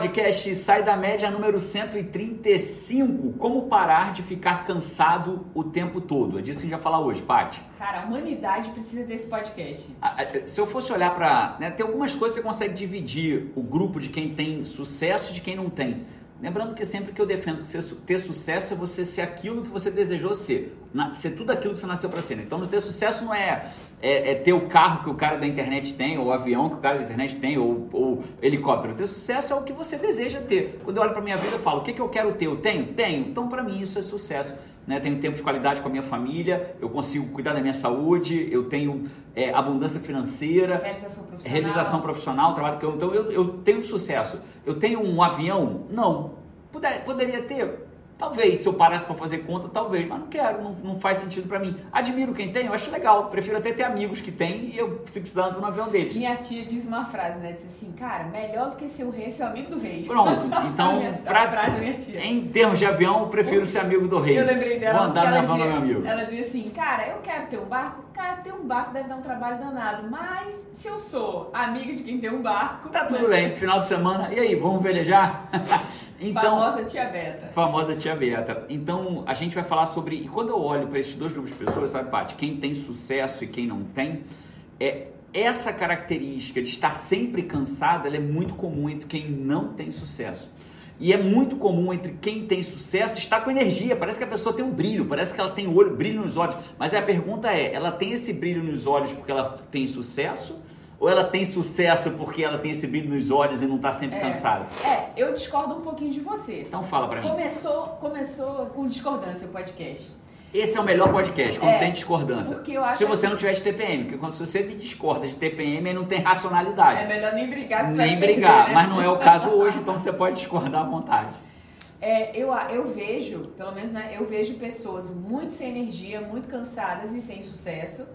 podcast Sai da Média número 135. Como parar de ficar cansado o tempo todo? É disso que a gente vai falar hoje, Paty. Cara, a humanidade precisa desse podcast. Se eu fosse olhar para. Né, tem algumas coisas que você consegue dividir o grupo de quem tem sucesso e de quem não tem. Lembrando que sempre que eu defendo que ter sucesso é você ser aquilo que você desejou ser. Ser tudo aquilo que você nasceu para ser. Né? Então, ter sucesso não é, é, é, ter o carro que o cara da internet tem, ou o avião que o cara da internet tem, ou, ou helicóptero. Ter sucesso é o que você deseja ter. Quando eu olho para minha vida, eu falo: o que, que eu quero ter? Eu tenho? Tenho. Então, para mim, isso é sucesso. Né? Tenho tempo de qualidade com a minha família, eu consigo cuidar da minha saúde, eu tenho é, abundância financeira, realização profissional, realização profissional trabalho que eu, então eu, eu tenho sucesso. Eu tenho um avião? Não. Puder, poderia ter? Talvez, se eu parasse para fazer conta, talvez, mas não quero, não, não faz sentido para mim. Admiro quem tem, eu acho legal, prefiro até ter amigos que tem e eu, se precisar, ando no avião deles. Minha tia diz uma frase, né? Disse assim, cara, melhor do que ser o rei, ser o amigo do rei. Pronto, então, pra, frase da minha tia. em termos de avião, eu prefiro ser amigo do rei. Eu lembrei dela. Vou andar avião do meu amigo. Ela dizia assim, cara, eu quero ter um barco, cara, ter um barco deve dar um trabalho danado, mas se eu sou amigo de quem tem um barco... Tá tudo bem, final de semana, e aí, vamos velejar? Então, famosa tia Beta. Famosa tia Beta. Então, a gente vai falar sobre. E quando eu olho para esses dois grupos de pessoas, sabe, Paty? Quem tem sucesso e quem não tem, é, essa característica de estar sempre cansado ela é muito comum entre quem não tem sucesso. E é muito comum entre quem tem sucesso estar com energia. Parece que a pessoa tem um brilho, parece que ela tem olho, brilho nos olhos. Mas a pergunta é: ela tem esse brilho nos olhos porque ela tem sucesso? Ou ela tem sucesso porque ela tem esse brilho nos olhos e não está sempre é, cansada? É, eu discordo um pouquinho de você. Então fala para mim. Começou, começou com discordância o podcast. Esse é o melhor podcast, quando é, tem discordância. Porque eu acho se você assim, não tiver de TPM, porque quando você me discorda de TPM, aí não tem racionalidade. É melhor nem brigar, que Nem brigar, perder, né? mas não é o caso hoje, então você pode discordar à vontade. É, eu, eu vejo, pelo menos né, eu vejo pessoas muito sem energia, muito cansadas e sem sucesso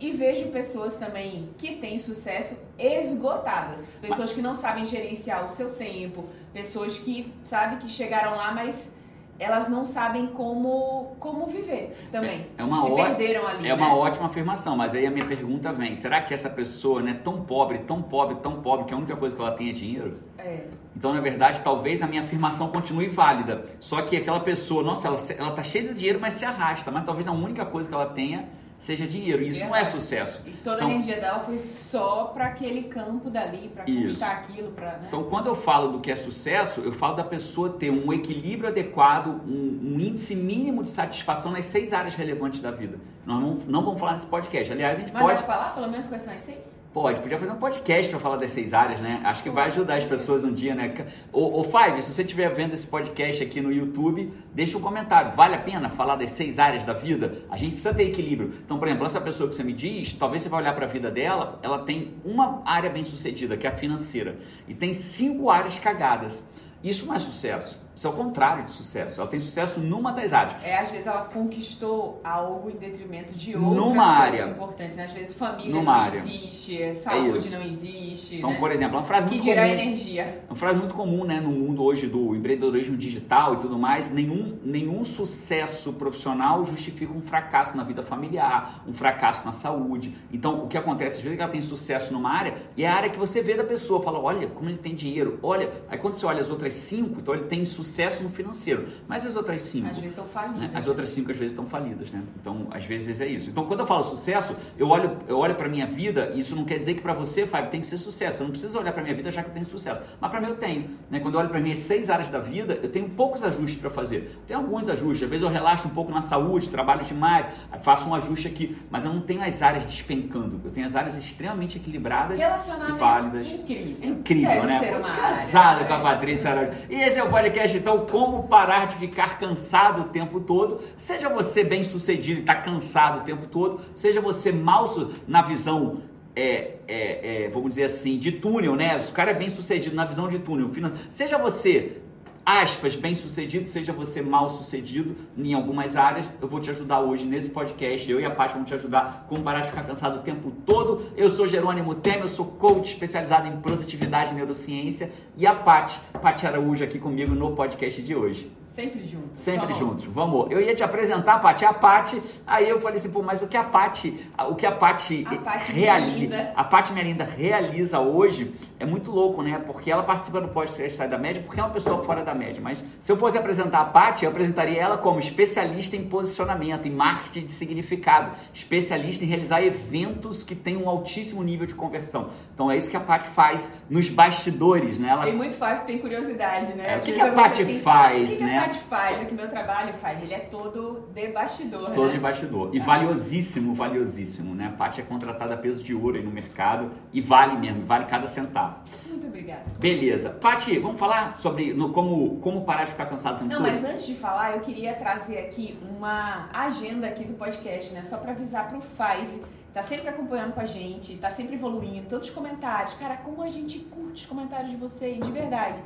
e vejo pessoas também que têm sucesso esgotadas. Pessoas que não sabem gerenciar o seu tempo, pessoas que, sabe, que chegaram lá, mas elas não sabem como, como viver também. É, é uma Se perderam ali. É né? uma ótima afirmação, mas aí a minha pergunta vem: será que essa pessoa é né, tão pobre, tão pobre, tão pobre, que a única coisa que ela tem é dinheiro? É. Então, na verdade, talvez a minha afirmação continue válida. Só que aquela pessoa, nossa, ela, ela tá cheia de dinheiro, mas se arrasta. Mas talvez a única coisa que ela tenha seja dinheiro. Isso Verdade. não é sucesso. E toda então, a energia dela foi só para aquele campo dali, para conquistar aquilo. Pra, né? Então, quando eu falo do que é sucesso, eu falo da pessoa ter um equilíbrio adequado, um, um índice mínimo de satisfação nas seis áreas relevantes da vida. Nós não, não vamos falar nesse podcast. Aliás, a gente Mas pode. pode falar pelo menos quais são as seis? Pode, podia fazer um podcast para falar das seis áreas, né? Acho que vai ajudar as pessoas um dia, né? Ô, ô Five, se você estiver vendo esse podcast aqui no YouTube, deixa um comentário. Vale a pena falar das seis áreas da vida? A gente precisa ter equilíbrio. Então, por exemplo, essa pessoa que você me diz, talvez você vai olhar para a vida dela, ela tem uma área bem sucedida, que é a financeira, e tem cinco áreas cagadas. Isso não é sucesso. Isso é o contrário de sucesso. Ela tem sucesso numa das áreas. É, às vezes ela conquistou algo em detrimento de outras numa área importantes. Né? Às vezes família numa não área. existe, é saúde é não existe. Então, né? por exemplo, uma frase que muito dirá comum. energia. Uma frase muito comum, né, no mundo hoje do empreendedorismo digital e tudo mais. Nenhum, nenhum sucesso profissional justifica um fracasso na vida familiar, um fracasso na saúde. Então, o que acontece às vezes é que ela tem sucesso numa área e é a área que você vê da pessoa, fala, olha como ele tem dinheiro, olha. Aí quando você olha as outras cinco, então ele tem sucesso no financeiro. Mas as outras cinco. Às vezes estão falidas. Né? As outras cinco às vezes estão falidas, né? Então, às vezes é isso. Então, quando eu falo sucesso, eu olho, eu olho para minha vida, e isso não quer dizer que para você, Fábio, tem que ser sucesso. Você não precisa olhar para minha vida já que eu tenho sucesso. Mas para mim eu tenho. Né? Quando eu olho para minhas seis áreas da vida, eu tenho poucos ajustes para fazer. Tem alguns ajustes. Às vezes eu relaxo um pouco na saúde, trabalho demais, faço um ajuste aqui. Mas eu não tenho as áreas despencando. Eu tenho as áreas extremamente equilibradas e válidas. Incrível. É incrível, Deve né? Ser uma Casado área, com a Patrícia Araújo. E esse é o podcast, então, como parar de ficar cansado o tempo todo. Seja você bem sucedido e está cansado o tempo todo, seja você mal na visão é, é, é, vamos dizer assim, de túnel, né? O cara é bem sucedido na visão de túnel. Seja você, aspas, bem sucedido, seja você mal sucedido em algumas áreas, eu vou te ajudar hoje nesse podcast. Eu e a Paty vamos te ajudar como parar de ficar cansado o tempo todo. Eu sou Jerônimo Temer, eu sou coach especializado em produtividade e neurociência. E a Paty, Paty Araújo aqui comigo no podcast de hoje. Sempre juntos. Sempre juntos. Vamos. Eu ia te apresentar a Paty. A Paty, aí eu falei assim, pô, mas o que a Paty, o que a Paty realiza, a Paty Merinda realiza hoje é muito louco, né? Porque ela participa do podcast Sai da Média, porque é uma pessoa fora da média. Mas se eu fosse apresentar a Paty, eu apresentaria ela como especialista em posicionamento, em marketing de significado, especialista em realizar eventos que têm um altíssimo nível de conversão. Então é isso que a Paty faz nos bastidores, né? Ela... Tem muito fácil que tem curiosidade, né? É, o que, que a Paty assim, faz, assim, né? Paty faz, é que meu trabalho faz, ele é todo de bastidor. Todo né? de bastidor. E valiosíssimo, valiosíssimo, né? A Paty é contratada a peso de ouro aí no mercado e vale mesmo, vale cada centavo. Muito obrigada. Beleza. Paty, vamos falar sobre no, como, como parar de ficar cansado Não, mas antes de falar, eu queria trazer aqui uma agenda aqui do podcast, né? Só para avisar pro Five tá sempre acompanhando com a gente, tá sempre evoluindo, tantos comentários. Cara, como a gente curte os comentários de vocês, de verdade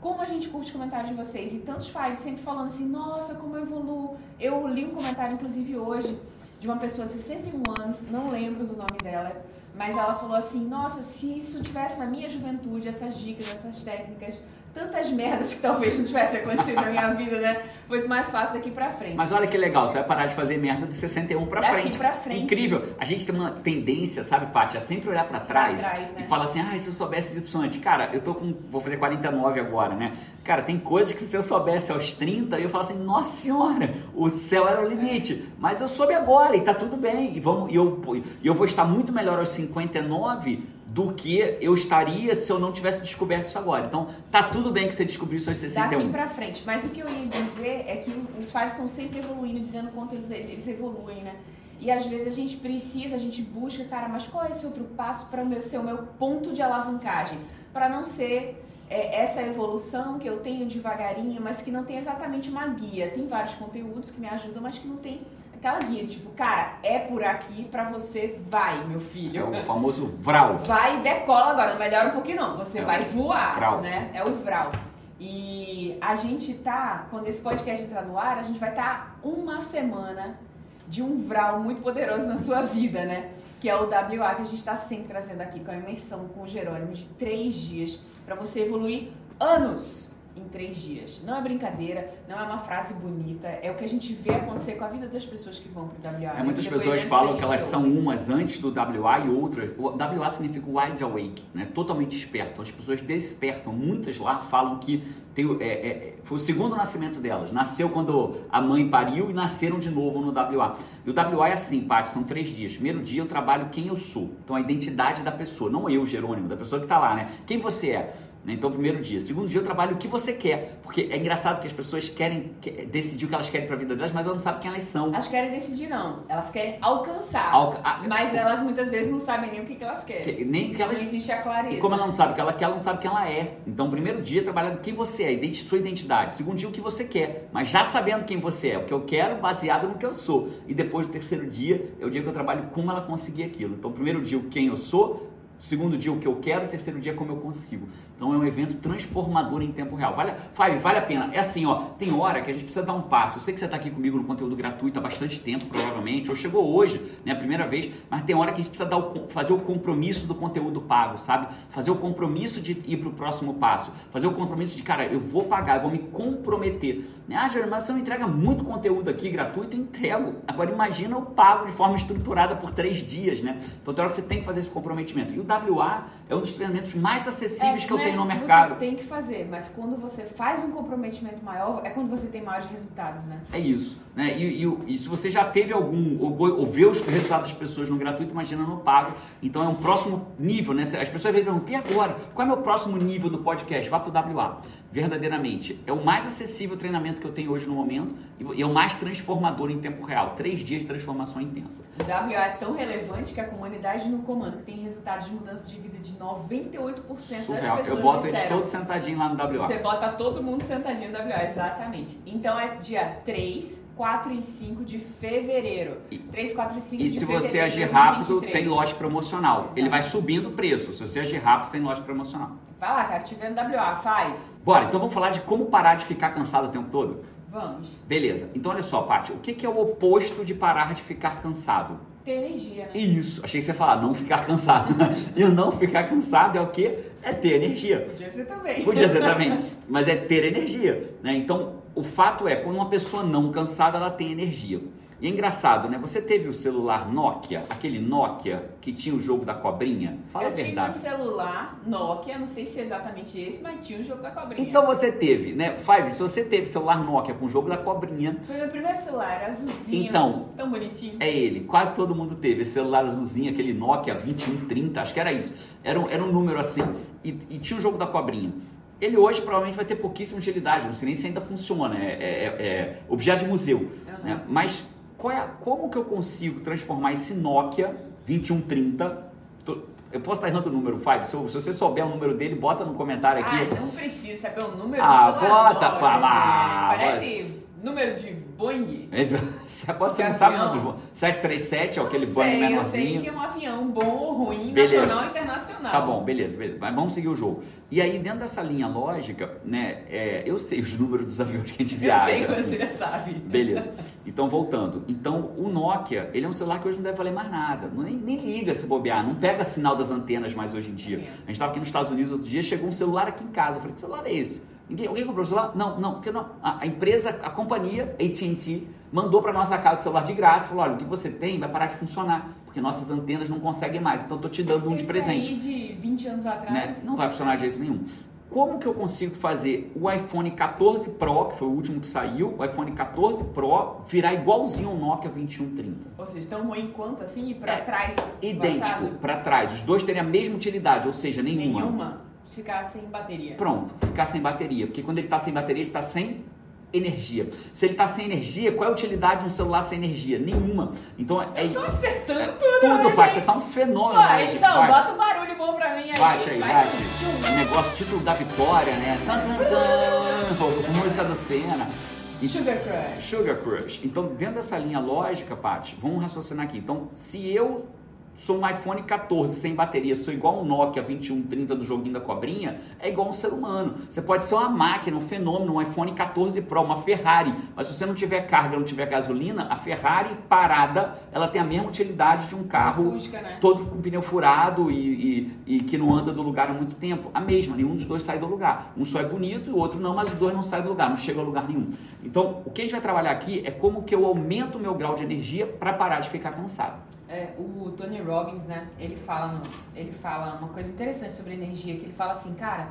como a gente curte comentários de vocês. E tantos fives sempre falando assim, nossa, como eu evoluo. Eu li um comentário, inclusive, hoje, de uma pessoa de 61 anos, não lembro do nome dela, mas ela falou assim, nossa, se isso tivesse na minha juventude, essas dicas, essas técnicas, tantas merdas que talvez não tivesse acontecido na minha vida, né? Fosse mais fácil daqui pra frente. Mas olha que legal, você vai parar de fazer merda de 61 pra daqui frente. pra frente. Incrível. A gente tem uma tendência, sabe, Paty, a sempre olhar pra trás, pra trás né? e falar assim, ah, se eu soubesse disso antes. Cara, eu tô com, vou fazer 49 agora, né? Cara, tem coisas que se eu soubesse aos 30, eu falar assim, nossa senhora, o céu era o limite. É. Mas eu soube agora e tá tudo bem. E, vamos, e eu, e eu vou estar muito melhor aos 59 do que eu estaria se eu não tivesse descoberto isso agora. Então, tá tudo bem que você descobriu isso aos 61. Daqui pra frente. Mas o que eu ia dizer é que os fives estão sempre evoluindo, dizendo quanto eles, eles evoluem, né? E às vezes a gente precisa, a gente busca, cara, mas qual é esse outro passo para ser o meu ponto de alavancagem? Para não ser é, essa evolução que eu tenho devagarinho, mas que não tem exatamente uma guia. Tem vários conteúdos que me ajudam, mas que não tem aquela guia, tipo, cara, é por aqui pra você, vai, meu filho. É o famoso vral. Vai e decola agora, não melhora um pouquinho não, você É vai voar, vral. né? É o vral. E a gente tá, quando esse podcast entrar no ar, a gente vai estar tá uma semana de um vral muito poderoso na sua vida, né? Que é o WA, que a gente está sempre trazendo aqui com a imersão com o Jerônimo de três dias para você evoluir anos em três dias. Não é brincadeira, não é uma frase bonita, é o que a gente vê acontecer com a vida das pessoas que vão pro WA. É, muitas pessoas falam que elas são umas antes do WA e outras. O WA significa wide awake, né? Totalmente esperto. As pessoas despertam. Muitas lá falam que tem, é, é, foi o segundo nascimento delas. Nasceu quando a mãe pariu e nasceram de novo no WA. E o WA é assim, parte, são três dias. Primeiro dia eu trabalho quem eu sou. Então a identidade da pessoa, não eu, Jerônimo, da pessoa que está lá, né? Quem você é? Né? Então, primeiro dia. Segundo dia, eu trabalho o que você quer. Porque é engraçado que as pessoas querem decidir o que elas querem para a vida delas, mas elas não sabem quem elas são. Elas querem decidir, não. Elas querem alcançar. Alca a... Mas elas muitas vezes não sabem nem o que, que elas querem. Que, nem que elas... Não existe a clareza. E como ela não sabe o que ela quer, ela não sabe quem ela é. Então, primeiro dia, trabalhando quem você é, identi sua identidade. Segundo dia, o que você quer. Mas já sabendo quem você é, o que eu quero, baseado no que eu sou. E depois do terceiro dia, é o dia que eu trabalho como ela conseguir aquilo. Então, primeiro dia, o quem eu sou Segundo dia, o que eu quero. Terceiro dia, como eu consigo. Então, é um evento transformador em tempo real. Vale, vale, vale a pena. É assim, ó. Tem hora que a gente precisa dar um passo. Eu sei que você está aqui comigo no conteúdo gratuito há bastante tempo, provavelmente. Ou chegou hoje, né? A primeira vez. Mas tem hora que a gente precisa dar o, fazer o compromisso do conteúdo pago, sabe? Fazer o compromisso de ir para o próximo passo. Fazer o compromisso de, cara, eu vou pagar, eu vou me comprometer. Né? Ah, Jerônimo, mas você não entrega muito conteúdo aqui gratuito? Eu entrego. Agora, imagina eu pago de forma estruturada por três dias, né? Então, tem hora que você tem que fazer esse comprometimento. E o WA é um dos treinamentos mais acessíveis é, que eu tenho no mercado. Você tem que fazer, mas quando você faz um comprometimento maior, é quando você tem maiores resultados, né? É isso. Né? E, e, e se você já teve algum, ou, ou vê os resultados das pessoas no gratuito, imagina no pago. Então é um próximo nível, né? As pessoas vêm e e agora? Qual é o meu próximo nível do podcast? Vá para o WA. Verdadeiramente. É o mais acessível treinamento que eu tenho hoje no momento e é o mais transformador em tempo real. Três dias de transformação intensa. O WA é tão relevante que a comunidade no comando que tem resultados de mudança de vida de 98% Surreal. das pessoas Eu boto disseram, eles todos sentadinhos lá no WA. Você bota todo mundo sentadinho no WA, exatamente. Então é dia 3, 4 e 5 de fevereiro. 3, 4 e 5 e de se fevereiro. você agir 2023. rápido, tem lote promocional. Ele vai subindo o preço. Se você agir rápido, tem lote promocional. Vai lá, cara, te vendo WA, five. Bora, então vamos falar de como parar de ficar cansado o tempo todo? Vamos. Beleza. Então olha só, Paty, o que que é o oposto de parar de ficar cansado? Ter energia, né? Isso, achei que você ia falar não ficar cansado. e o não ficar cansado é o quê? É ter energia. Podia ser também. Podia ser também, mas é ter energia. Né? Então, o fato é, quando uma pessoa não cansada, ela tem energia. E é engraçado, né? Você teve o celular Nokia, aquele Nokia que tinha o jogo da cobrinha? Fala eu a verdade. tive um celular Nokia, não sei se é exatamente esse, mas tinha o jogo da cobrinha. Então você teve, né? Five, se você teve celular Nokia com o jogo da cobrinha. Foi meu primeiro celular, azulzinho. Então. Tão bonitinho. É ele, quase todo mundo teve. Esse celular azulzinho, aquele Nokia 2130, acho que era isso. Era um, era um número assim. E, e tinha o jogo da cobrinha. Ele hoje provavelmente vai ter pouquíssima utilidade, não sei nem se ainda funciona, é, é, é objeto de museu. Uhum. Né? Mas é, como que eu consigo transformar esse Nokia 2130 eu posso estar errando o número, Five. Se, se, você souber o número dele, bota no comentário aqui. Ah, não precisa saber o número Ah, bota, pá, Parece número de Boeing. Agora você não sabe o número 737 é aquele sei, Boeing menorzinho. Eu sei que é um avião bom ou ruim, beleza. nacional ou internacional. Tá bom, beleza, beleza. Mas vamos seguir o jogo. E aí, dentro dessa linha lógica, né, é, eu sei os números dos aviões que a gente viaja. Eu sei que você sabe. Beleza. Então, voltando. Então, o Nokia, ele é um celular que hoje não deve valer mais nada. Nem, nem liga se bobear, não pega sinal das antenas mais hoje em dia. A gente estava aqui nos Estados Unidos outro dia, chegou um celular aqui em casa. Eu falei, que celular é esse? Ninguém, alguém comprou o celular? Não, não, porque não. A, a empresa, a companhia, AT&T, mandou para nossa casa o celular de graça e falou, olha, o que você tem vai parar de funcionar, porque nossas antenas não conseguem mais, então estou te dando um Esse de presente. Aí de 20 anos atrás. Né? Não vai funcionar de jeito nenhum. Como que eu consigo fazer o iPhone 14 Pro, que foi o último que saiu, o iPhone 14 Pro, virar igualzinho ao Nokia 2130? Ou seja, tão ruim quanto assim e para é, trás? Idêntico, para trás. Os dois terem a mesma utilidade, ou seja, nenhuma. Nenhuma? Ficar sem bateria. Pronto, ficar sem bateria. Porque quando ele está sem bateria, ele está sem energia. Se ele está sem energia, qual é a utilidade de um celular sem energia? Nenhuma. Então é. Eu tô acertando é, tudo, Tudo, né, pai. Você tá um fenômeno. Vai, né, Edson, bota um barulho bom pra mim aí. Bate aí, bate. Negócio título da vitória, né? Tan, tan, tan. Música do Senna. Sugar Crush. Sugar Crush. Então, dentro dessa linha lógica, Paty, vamos raciocinar aqui. Então, se eu sou um iPhone 14 sem bateria, sou igual um Nokia 2130 do joguinho da cobrinha, é igual um ser humano. Você pode ser uma máquina, um fenômeno, um iPhone 14 Pro, uma Ferrari, mas se você não tiver carga, não tiver gasolina, a Ferrari parada, ela tem a mesma utilidade de um carro Fusca, né? todo com pneu furado e, e, e, que não anda do lugar há muito tempo. A mesma, nenhum dos dois sai do lugar. Um só é bonito e o outro não, mas os dois não saem do lugar, não chegam a lugar nenhum. Então, o que a gente vai trabalhar aqui é como que eu aumento o meu grau de energia para parar de ficar cansado. É, o Tony Robbins, né? Ele fala, no, ele fala uma coisa interessante sobre energia, que ele fala assim, cara,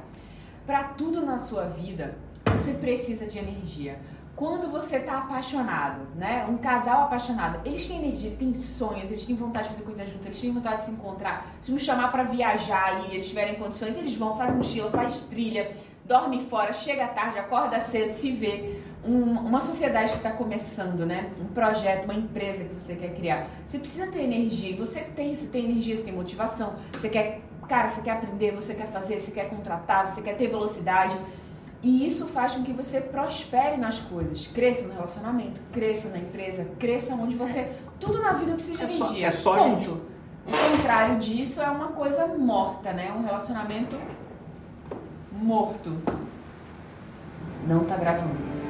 para tudo na sua vida você precisa de energia. Quando você tá apaixonado, né? Um casal apaixonado, eles têm energia, eles têm sonhos, eles têm vontade de fazer coisas juntos, eles têm vontade de se encontrar. Se me chamar para viajar e eles tiverem condições, eles vão, faz mochila, faz trilha, dorme fora, chega tarde, acorda cedo, se vê um, uma sociedade que está começando, né? Um projeto, uma empresa que você quer criar. Você precisa ter energia. Você tem, você tem energia, você tem motivação. Você quer, cara, você quer aprender, você quer fazer, você quer contratar, você quer ter velocidade. E isso faz com que você prospere nas coisas, cresça no relacionamento, cresça na empresa, cresça onde você. Tudo na vida precisa de é energia. Só, é só Ponto. Gente... O contrário disso é uma coisa morta, né? Um relacionamento morto. Não tá gravando.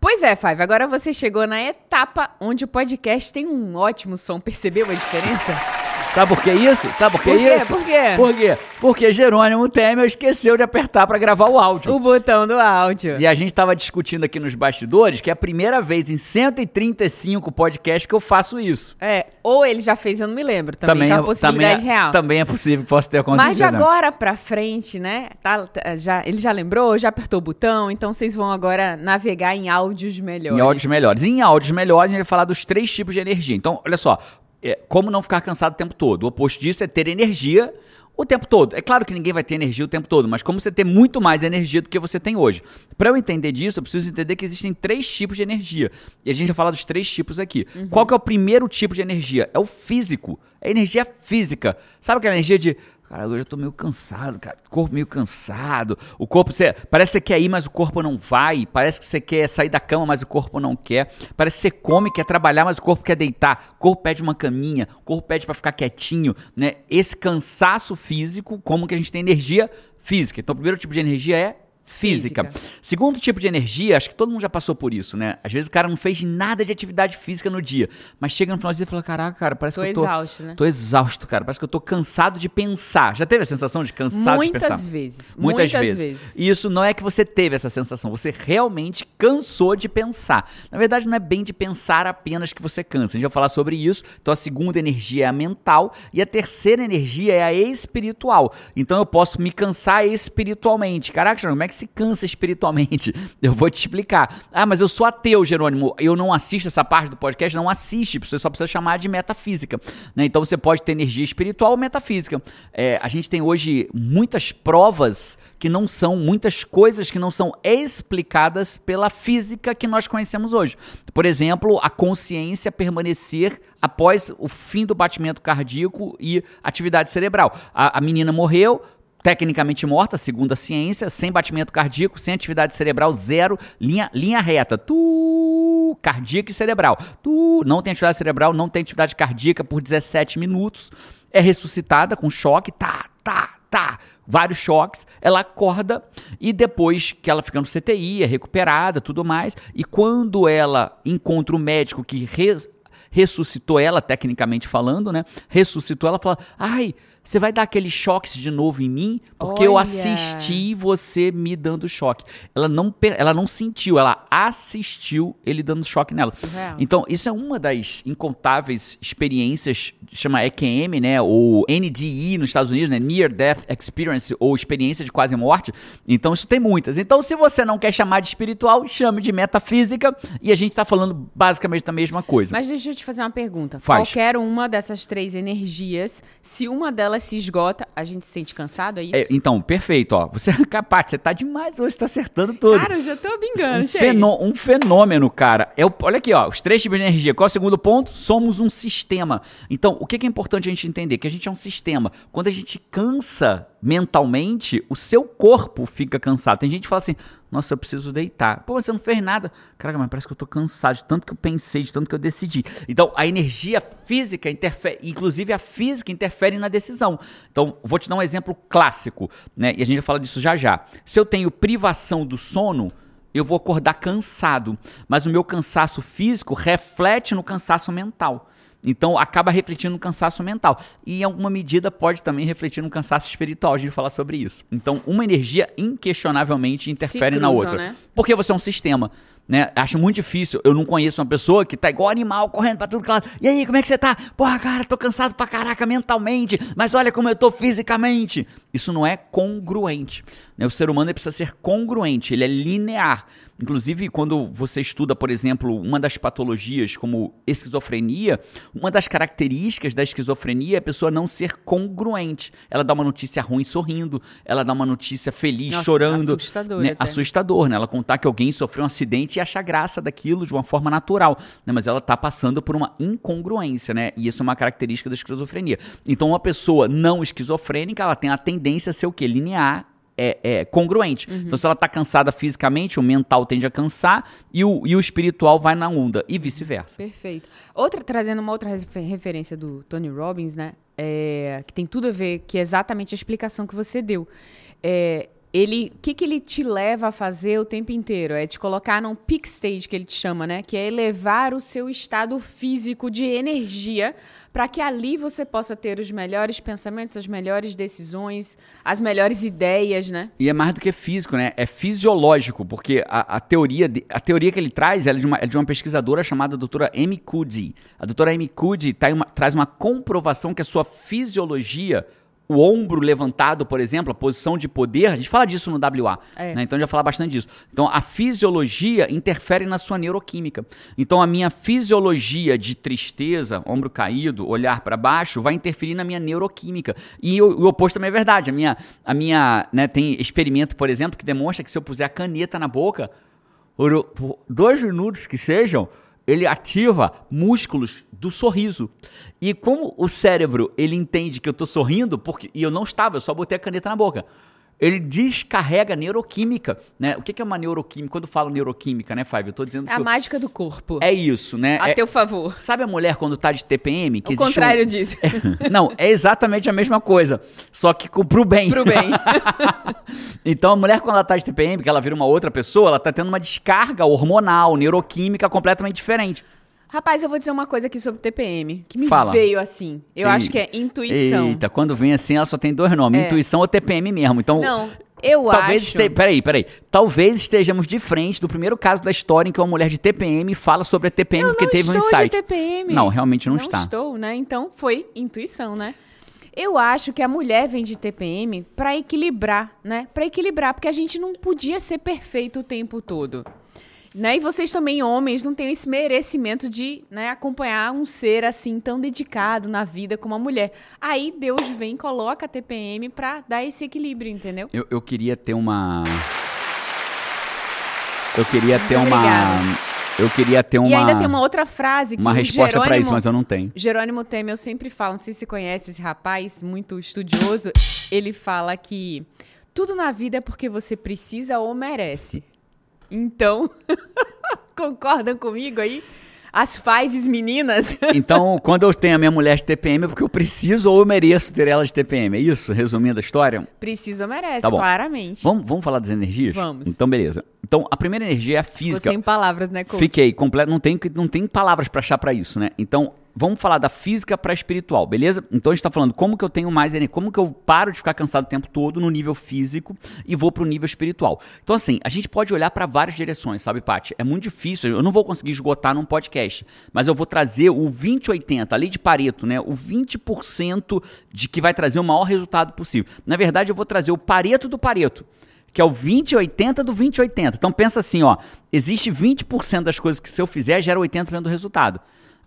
Pois é, Five, agora você chegou na etapa onde o podcast tem um ótimo som. Percebeu a diferença? Sabe por que isso? Sabe por que por quê? isso? Por quê? Por quê? Porque Jerônimo Temer esqueceu de apertar para gravar o áudio. O botão do áudio. E a gente estava discutindo aqui nos bastidores que é a primeira vez em 135 podcasts que eu faço isso. É, ou ele já fez, eu não me lembro. Também, também é uma possibilidade também é, real. Também é possível que possa ter acontecido. Mas de agora para frente, né? Tá, tá, já, ele já lembrou, já apertou o botão, então vocês vão agora navegar em áudios melhores. Em áudios melhores. E em áudios melhores, a gente vai falar dos três tipos de energia. Então, olha só, é, como não ficar cansado o tempo todo. O oposto disso é ter energia o tempo todo. É claro que ninguém vai ter energia o tempo todo, mas como você ter muito mais energia do que você tem hoje. Para eu entender disso, eu preciso entender que existem três tipos de energia. E a gente vai falar dos três tipos aqui. Uhum. Qual que é o primeiro tipo de energia? É o físico. É energia física. Sabe aquela energia de Cara, hoje eu tô meio cansado, cara. Corpo meio cansado. O corpo, você, parece que você quer ir, mas o corpo não vai. Parece que você quer sair da cama, mas o corpo não quer. Parece que você come, quer trabalhar, mas o corpo quer deitar. O corpo pede uma caminha, o corpo pede para ficar quietinho, né? Esse cansaço físico, como que a gente tem energia física. Então, o primeiro tipo de energia é física. Segundo tipo de energia, acho que todo mundo já passou por isso, né? Às vezes o cara não fez nada de atividade física no dia, mas chega no final do dia e fala: Caraca, cara, parece Tô que eu tô. exausto, né? Tô exausto, cara. Parece que eu tô cansado de pensar. Já teve a sensação de cansado de pensar? Muitas vezes. Muitas, Muitas vezes. vezes. E isso não é que você teve essa sensação, você realmente cansou de pensar. Na verdade, não é bem de pensar apenas que você cansa. A gente vai falar sobre isso. Então, a segunda energia é a mental e a terceira energia é a espiritual. Então, eu posso me cansar espiritualmente. Caraca, como é que se cansa espiritualmente? Eu vou te explicar. Ah, mas eu sou ateu, Jerônimo. Eu não assisto essa parte do podcast, não assiste. Você só precisa chamar de metafísica. Né? Então, você pode ter energia espiritual ou metafísica. É, a gente tem hoje muitas provas que não são, muitas coisas que não são explicadas pela física que nós conhecemos hoje. Por exemplo, a consciência permanecer após o fim do batimento cardíaco e atividade cerebral. A, a menina morreu, tecnicamente morta, segundo a ciência, sem batimento cardíaco, sem atividade cerebral, zero, linha, linha reta. Tu, cardíaca e cerebral. Tu, não tem atividade cerebral, não tem atividade cardíaca por 17 minutos. É ressuscitada com choque, tá, tá, tá, vários choques, ela acorda e depois que ela fica no CTI, é recuperada, tudo mais, e quando ela encontra o médico que res- ressuscitou ela, tecnicamente falando, né? Ressuscitou ela, fala: "Ai, você vai dar aqueles choques de novo em mim? Porque eu Olha. assisti você me dando choque. Ela não, ela não sentiu, ela assistiu ele dando choque nela. Surreal. Então, isso é uma das incontáveis experiências, chama EQM, né? Ou NDE nos Estados Unidos, né? Near Death Experience, ou experiência de quase morte. Então, isso tem muitas. Então, se você não quer chamar de espiritual, chame de metafísica. E a gente está falando basicamente da mesma coisa. Mas deixa eu te fazer uma pergunta. Faz. Qualquer uma dessas três energias, se uma delas se esgota, a gente se sente cansado, é isso? É, então, perfeito, ó. Você é capaz, você tá demais hoje, tá acertando tudo. Cara, eu já tô bingando, um, fenô- um fenômeno, cara. É o- olha aqui, ó, os três tipos de energia. Qual é o segundo ponto? Somos um sistema. Então, o que que é importante a gente entender? Que a gente é um sistema. Quando a gente cansa mentalmente, o seu corpo fica cansado. Tem gente que fala assim: nossa, eu preciso deitar. Pô, você não fez nada. Caraca, mas parece que eu tô cansado de tanto que eu pensei, de tanto que eu decidi. Então, a energia física interfere, inclusive a física interfere na decisão. Então, vou te dar um exemplo clássico, né? E a gente vai falar disso já já. Se eu tenho privação do sono, eu vou acordar cansado, mas o meu cansaço físico reflete no cansaço mental. Então acaba refletindo no cansaço mental. E em alguma medida pode também refletir no cansaço espiritual, a gente falar sobre isso. Então, uma energia inquestionavelmente interfere na outra. né? Porque você é um sistema. Né? Acho muito difícil. Eu não conheço uma pessoa que tá igual animal, correndo pra tudo que lado. E aí, como é que você tá? Porra, cara, tô cansado pra caraca mentalmente, mas olha como eu tô fisicamente. Isso não é congruente. né? O ser humano precisa ser congruente, ele é linear. Inclusive, quando você estuda, por exemplo, uma das patologias como esquizofrenia, uma das características da esquizofrenia é a pessoa não ser congruente. Ela dá uma notícia ruim sorrindo, ela dá uma notícia feliz Nossa, chorando. assustador né? até. Assustador, né? Ela contar que alguém sofreu um acidente e achar graça daquilo de uma forma natural, né? Mas ela tá passando por uma incongruência, né? E isso é uma característica da esquizofrenia. Então, uma pessoa não esquizofrênica, ela tem a tendência a ser o quê? Linear. É, é congruente. Uhum. Então, se ela tá cansada fisicamente, o mental tende a cansar e o, e o espiritual vai na onda, e vice-versa. Perfeito. Outra, trazendo uma outra refer- referência do Tony Robbins, né? é, que tem tudo a ver, que é exatamente a explicação que você deu. É, ele, o que, que ele te leva a fazer o tempo inteiro? É te colocar num peak stage, que ele te chama, né? Que é elevar o seu estado físico de energia para que ali você possa ter os melhores pensamentos, as melhores decisões, as melhores ideias, né? E é mais do que físico, né? É fisiológico, porque a, a teoria, de- a teoria que ele traz é, de uma, é de uma pesquisadora chamada doutora Amy Cuddy. A doutora Amy Cuddy tá uma- traz uma comprovação que a sua fisiologia, o ombro levantado, por exemplo, a posição de poder, a gente fala disso no WA, É. né? então a gente vai falar bastante disso. Então a fisiologia interfere na sua neuroquímica. Então a minha fisiologia de tristeza, ombro caído, olhar para baixo, vai interferir na minha neuroquímica. E o, o oposto também é verdade. A minha, a minha né, tem experimento, por exemplo, que demonstra que se eu puser a caneta na boca, por dois minutos que sejam, ele ativa músculos do sorriso. E como o cérebro ele entende que eu estou sorrindo, porque e eu não estava, eu só botei a caneta na boca. Ele descarrega neuroquímica, né? O que é uma neuroquímica? Quando eu falo neuroquímica, né, Fábio? Eu tô dizendo É a eu- mágica do corpo. é isso, né? A É- teu favor. Sabe a mulher quando tá de TPM? Que O existe um- contrário disso. Não, é exatamente a mesma coisa, só que pro bem. Pro bem. então a mulher quando ela tá de TPM, que ela vira uma outra pessoa, ela tá tendo uma descarga hormonal, neuroquímica completamente diferente. Rapaz, eu vou dizer uma coisa aqui sobre TPM, que me Fala. veio assim. Eu Ei- acho que é intuição. Eita, quando vem assim, ela só tem dois nomes, É. intuição ou TPM mesmo. Então, Não, eu talvez acho... este... peraí, peraí. Talvez estejamos de frente do primeiro caso da história em que uma mulher de TPM fala sobre a TPM Eu porque não teve um estou insight. de TPM. Não, realmente não, não está. estou, né? Então foi intuição, né? Eu acho que a mulher vem de TPM pra equilibrar, né? Pra equilibrar, porque a gente não podia ser perfeito o tempo todo. Né? E vocês também, homens, não têm esse merecimento de né, acompanhar um ser assim tão dedicado na vida como a mulher. Aí Deus vem e coloca a TPM pra dar esse equilíbrio, entendeu? Eu, eu queria ter uma. Eu queria ter Muito uma. obrigada. Eu queria ter uma. E ainda tem uma outra frase que uma resposta pra Jerônimo- isso, mas eu não tenho. Jerônimo Temer, eu sempre falo, não sei se você conhece esse rapaz, muito estudioso, ele fala que tudo na vida é porque você precisa ou merece. Então, concordam comigo aí? As fives meninas? Então, quando eu tenho a minha mulher de TPM, é porque eu preciso ou eu mereço ter ela de TPM. É isso? Resumindo a história? Precisa ou merece, Tá claramente. Vamos, vamos falar das energias? Vamos. Então, beleza. Então, a primeira energia é a Ficou física. sem palavras, né, coach? Fiquei completo, não tem, não tem palavras pra achar pra isso, né? Então, vamos falar da física pra espiritual, beleza? Então a gente tá falando como que eu tenho mais energia, como que eu paro de ficar cansado o tempo todo no nível físico e vou pro nível espiritual. Então assim, a gente pode olhar pra várias direções, sabe, Paty? É muito difícil, eu não vou conseguir esgotar num podcast, mas eu vou trazer o 20-80, a lei de Pareto, né? O 20% de que vai trazer o maior resultado possível. Na verdade, eu vou trazer o Pareto do Pareto que é o 20-80 do 20-80. Então pensa assim, ó, existe 20% das coisas que se eu fizer gera 80% do resultado.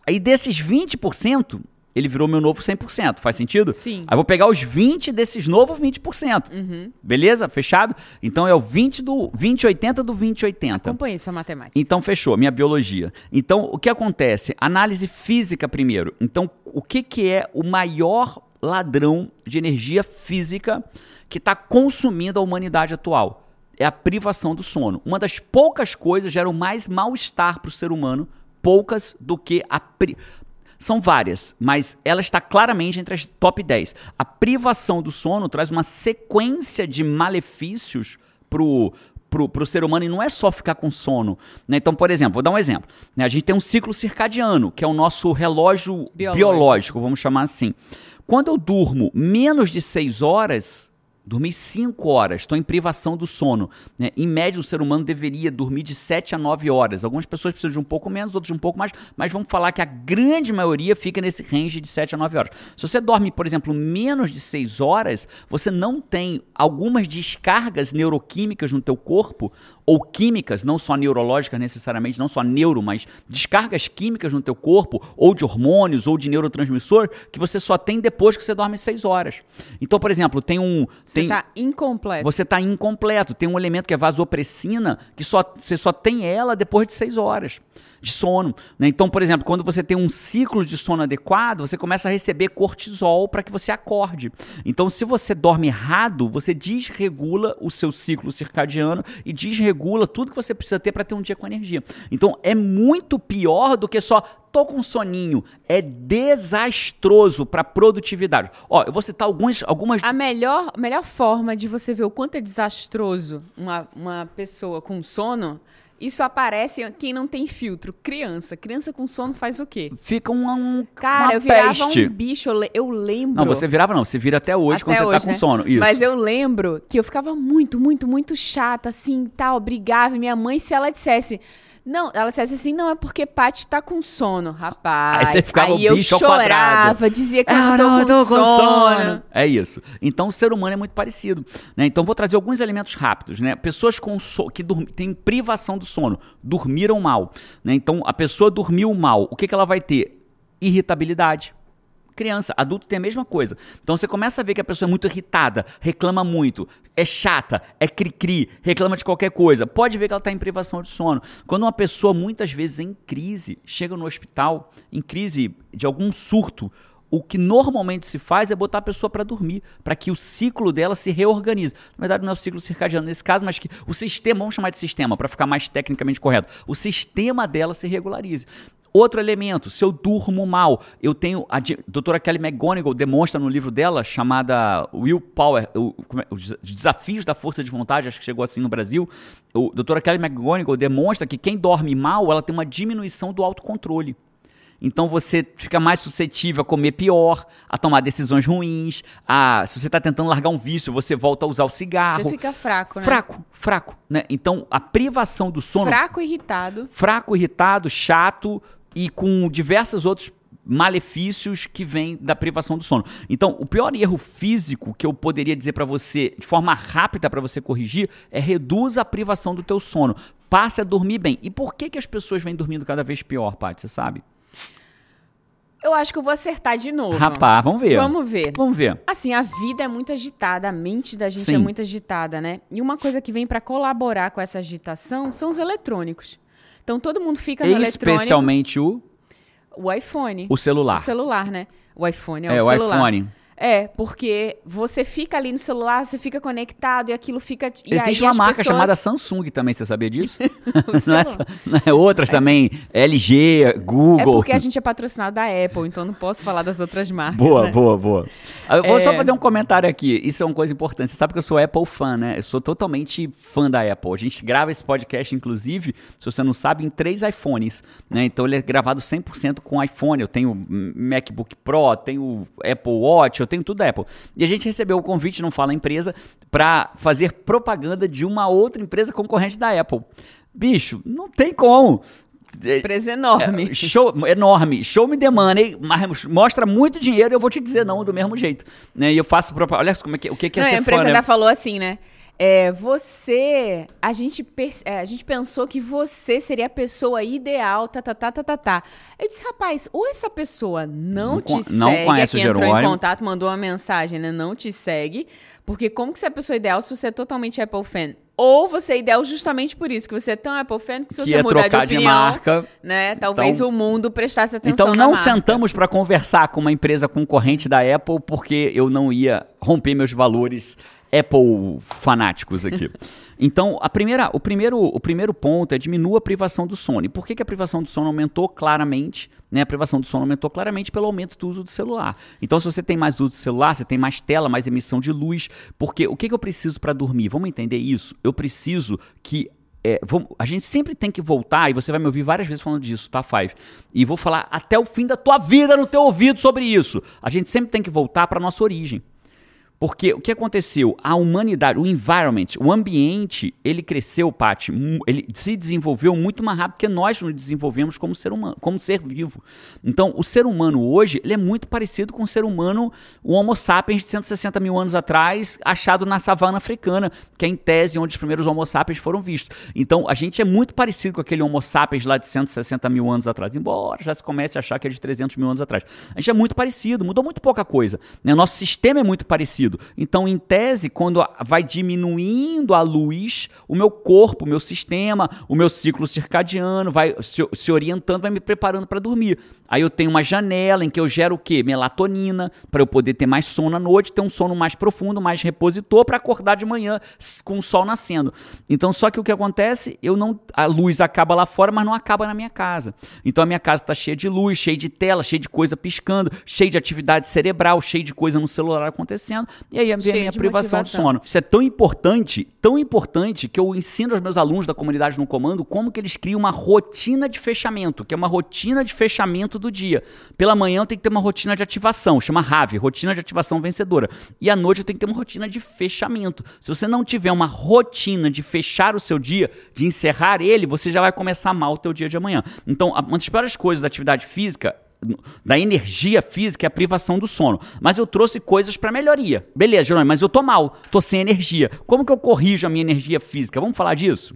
Aí desses 20%, ele virou meu novo 100%, faz sentido? Sim. Aí eu vou pegar os 20 desses novos 20%. Beleza? Fechado? Então é o 20 do 20-80 do 20-80. Acompanhe sua matemática. Então fechou, minha biologia. Então o que acontece? Análise física primeiro. Então o que, que é o maior ladrão de energia física que está consumindo a humanidade atual? É a privação do sono. Uma das poucas coisas geram mais mal-estar para o ser humano, poucas do que a pri... São várias, mas ela está claramente entre as top 10. A privação do sono traz uma sequência de malefícios pro, pro, pro ser humano e não é só ficar com sono. Né? Então, por exemplo, vou dar um exemplo. né? A gente tem um ciclo circadiano, que é o nosso relógio Biológico. biológico, vamos chamar assim. Quando eu durmo menos de 6 horas, dormi 5 horas, estou em privação do sono. né? Em média, o ser humano deveria dormir de 7 a 9 horas. Algumas pessoas precisam de um pouco menos, outras de um pouco mais, mas vamos falar que a grande maioria fica nesse range de 7 a 9 horas. Se você dorme, por exemplo, menos de 6 horas, você não tem algumas descargas neuroquímicas no teu corpo, ou químicas, não só neurológicas necessariamente, não só neuro, mas descargas químicas no teu corpo, ou de hormônios, ou de neurotransmissor, que você só tem depois que você dorme 6 horas. Então, por exemplo, tem um... Você tem, tá incompleto. você está incompleto. Tem um elemento que é vasopressina, que só, você só tem ela depois de 6 horas de sono. né? Então, por exemplo, quando você tem um ciclo de sono adequado, você começa a receber cortisol para que você acorde. Então, se você dorme errado, você desregula o seu ciclo circadiano e desregula tudo que você precisa ter para ter um dia com energia. Então, é muito pior do que só tô com soninho. É desastroso para produtividade. Ó, eu vou citar alguns, algumas A melhor, melhor forma de você ver o quanto é desastroso uma, uma pessoa com sono, isso aparece em quem não tem filtro. Criança. Criança com sono faz o quê? fica um, um Cara, uma eu virava peste. um bicho, eu, le- eu lembro. Não, você virava não, você vira até hoje Até quando você hoje, tá com né? sono. Isso. Mas eu lembro que eu ficava muito, muito, muito chata, assim, tal, brigava. E minha mãe, se ela dissesse. Não, ela dissesse assim, não, é porque Paty tá com sono, rapaz. Aí você ficava Aí eu bicho ao chorava, dizia que Ah, eu não tô com, sono. É isso. Então o ser humano é muito parecido. Né? Então vou trazer alguns elementos rápidos. Né? Pessoas com so que têm privação do sono, dormiram mal. Né? Então a pessoa dormiu mal, o que, que ela vai ter? Irritabilidade. Criança, adulto tem a mesma coisa. Então você começa a ver que a pessoa é muito irritada, reclama muito, é chata, é cri-cri, reclama de qualquer coisa. Pode ver que ela está em privação de sono. Quando uma pessoa, muitas vezes em crise, chega no hospital, em crise de algum surto, o que normalmente se faz é botar a pessoa para dormir, para que o ciclo dela se reorganize. Na verdade, não é o ciclo circadiano nesse caso, mas que o sistema, vamos chamar de sistema, para ficar mais tecnicamente correto, o sistema dela se regularize. Outro elemento, se eu durmo mal, eu tenho. A doutora Kelly McGonigal demonstra no livro dela, chamada Willpower, o, é, os desafios da força de vontade, acho que chegou assim no Brasil. O doutora Kelly McGonigal demonstra que quem dorme mal, ela tem uma diminuição do autocontrole. Então você fica mais suscetível a comer pior, a tomar decisões ruins. A, se você está tentando largar um vício, você volta a usar o cigarro. Você fica fraco, né? Fraco, fraco. Né? Então a privação do sono. Fraco, irritado. Fraco, irritado, chato e com diversos outros malefícios que vêm da privação do sono. Então, o pior erro físico que eu poderia dizer para você, de forma rápida para você corrigir, é reduz a privação do teu sono. Passe a dormir bem. E por que, que as pessoas vêm dormindo cada vez pior, Paty? Você sabe? Eu acho que eu vou acertar de novo. Rapaz, vamos ver. Vamos ver. Vamos ver. Assim, a vida é muito agitada, a mente da gente é Sim. é muito agitada, né? E uma coisa que vem para colaborar com essa agitação são os eletrônicos. Então todo mundo fica no. Especialmente o o iPhone. O celular. O celular, né? O iPhone é, é o, o celular. iPhone. É, porque você fica ali no celular, você fica conectado e aquilo fica. E Existe uma marca pessoas... chamada Samsung também, você sabia disso? não, é só, não, é outras é. também, LG, Google. É porque a gente é patrocinado da Apple, então não posso falar das outras marcas. Boa, né? boa, boa. Eu vou é... só fazer um comentário aqui. Isso é uma coisa importante. Você sabe que eu sou Apple fã, né? Eu sou totalmente fã da Apple. A gente grava esse podcast, inclusive, se você não sabe, em três iPhones. Né? Então ele é gravado 100% com iPhone. Eu tenho MacBook Pro, tenho Apple Watch, eu tenho tudo da Apple. E a gente recebeu o convite, não fala empresa, para fazer propaganda de uma outra empresa concorrente da Apple. Bicho, não tem como. Empresa enorme. É, show, enorme. Show me the money, mas mostra muito dinheiro e eu vou te dizer não do mesmo jeito. Né? E eu faço propaganda. Olha como é que, o que, que é não, ser A empresa fã, ainda né? falou assim, né? É, você. A gente, é, a gente pensou que você seria a pessoa ideal, tá, tá, tá, tá, tá, tá. Eu disse, rapaz, ou essa pessoa não, não te não segue, conhece aqui entrou em contato, mandou uma mensagem, né? Não te segue. Porque como que você é a pessoa ideal se você é totalmente Apple fan? Ou você é ideal justamente por isso, que você é tão Apple fan que se que você mudar trocar de opinião, de marca, né, talvez então, o mundo prestasse atenção Então não sentamos para conversar com uma empresa concorrente da Apple porque eu não ia romper meus valores Apple fanáticos aqui. Então, a primeira, o, primeiro, o primeiro ponto é diminuir a privação do sono. E por que, que a privação do sono aumentou claramente? Né? A privação do sono aumentou claramente pelo aumento do uso do celular. Então, se você tem mais uso do celular, você tem mais tela, mais emissão de luz. Porque o que, que eu preciso para dormir? Vamos entender isso? Eu preciso que é, vamos, a gente sempre tem que voltar, e você vai me ouvir várias vezes falando disso, tá, Five? E vou falar até o fim da tua vida no teu ouvido sobre isso. A gente sempre tem que voltar para nossa origem. Porque o que aconteceu? A humanidade, o environment, o ambiente, ele cresceu, Paty, ele se desenvolveu muito mais rápido que nós nos desenvolvemos como ser humano, como ser vivo. Então, o ser humano hoje, ele é muito parecido com o ser humano, o Homo sapiens de 160 mil anos atrás, achado na savana africana, que é em tese onde os primeiros Homo sapiens foram vistos. Então, a gente é muito parecido com aquele Homo sapiens lá de 160 mil anos atrás, embora já se comece a achar que é de 300 mil anos atrás. A gente é muito parecido, mudou muito pouca coisa. Né? Nosso sistema é muito parecido. Então, em tese, quando vai diminuindo a luz, o meu corpo, o meu sistema, o meu ciclo circadiano vai se, se orientando, vai me preparando para dormir. Aí eu tenho uma janela em que eu gero o quê? Melatonina, para eu poder ter mais sono à noite, ter um sono mais profundo, mais repositor, para acordar de manhã com o sol nascendo. Então, só que o que acontece, eu não a luz acaba lá fora, mas não acaba na minha casa. Então a minha casa está cheia de luz, cheia de tela, cheia de coisa piscando, cheia de atividade cerebral, cheia de coisa no celular acontecendo. E aí vem a minha privação de sono. Isso é tão importante, tão importante, que eu ensino aos meus alunos da comunidade no comando como que eles criam uma rotina de fechamento, que é uma rotina de fechamento do dia. Pela manhã eu tenho que ter uma rotina de ativação, chama RAV, rotina de ativação vencedora. E à noite eu tenho que ter uma rotina de fechamento. Se você não tiver uma rotina de fechar o seu dia, de encerrar ele, você já vai começar mal o teu dia de amanhã. Então, uma das piores coisas da atividade física da energia física é a privação do sono. Mas eu trouxe coisas para melhoria. Beleza, Jerônimo, mas eu tô mal, tô sem energia. Como que eu corrijo a minha energia física? Vamos falar disso?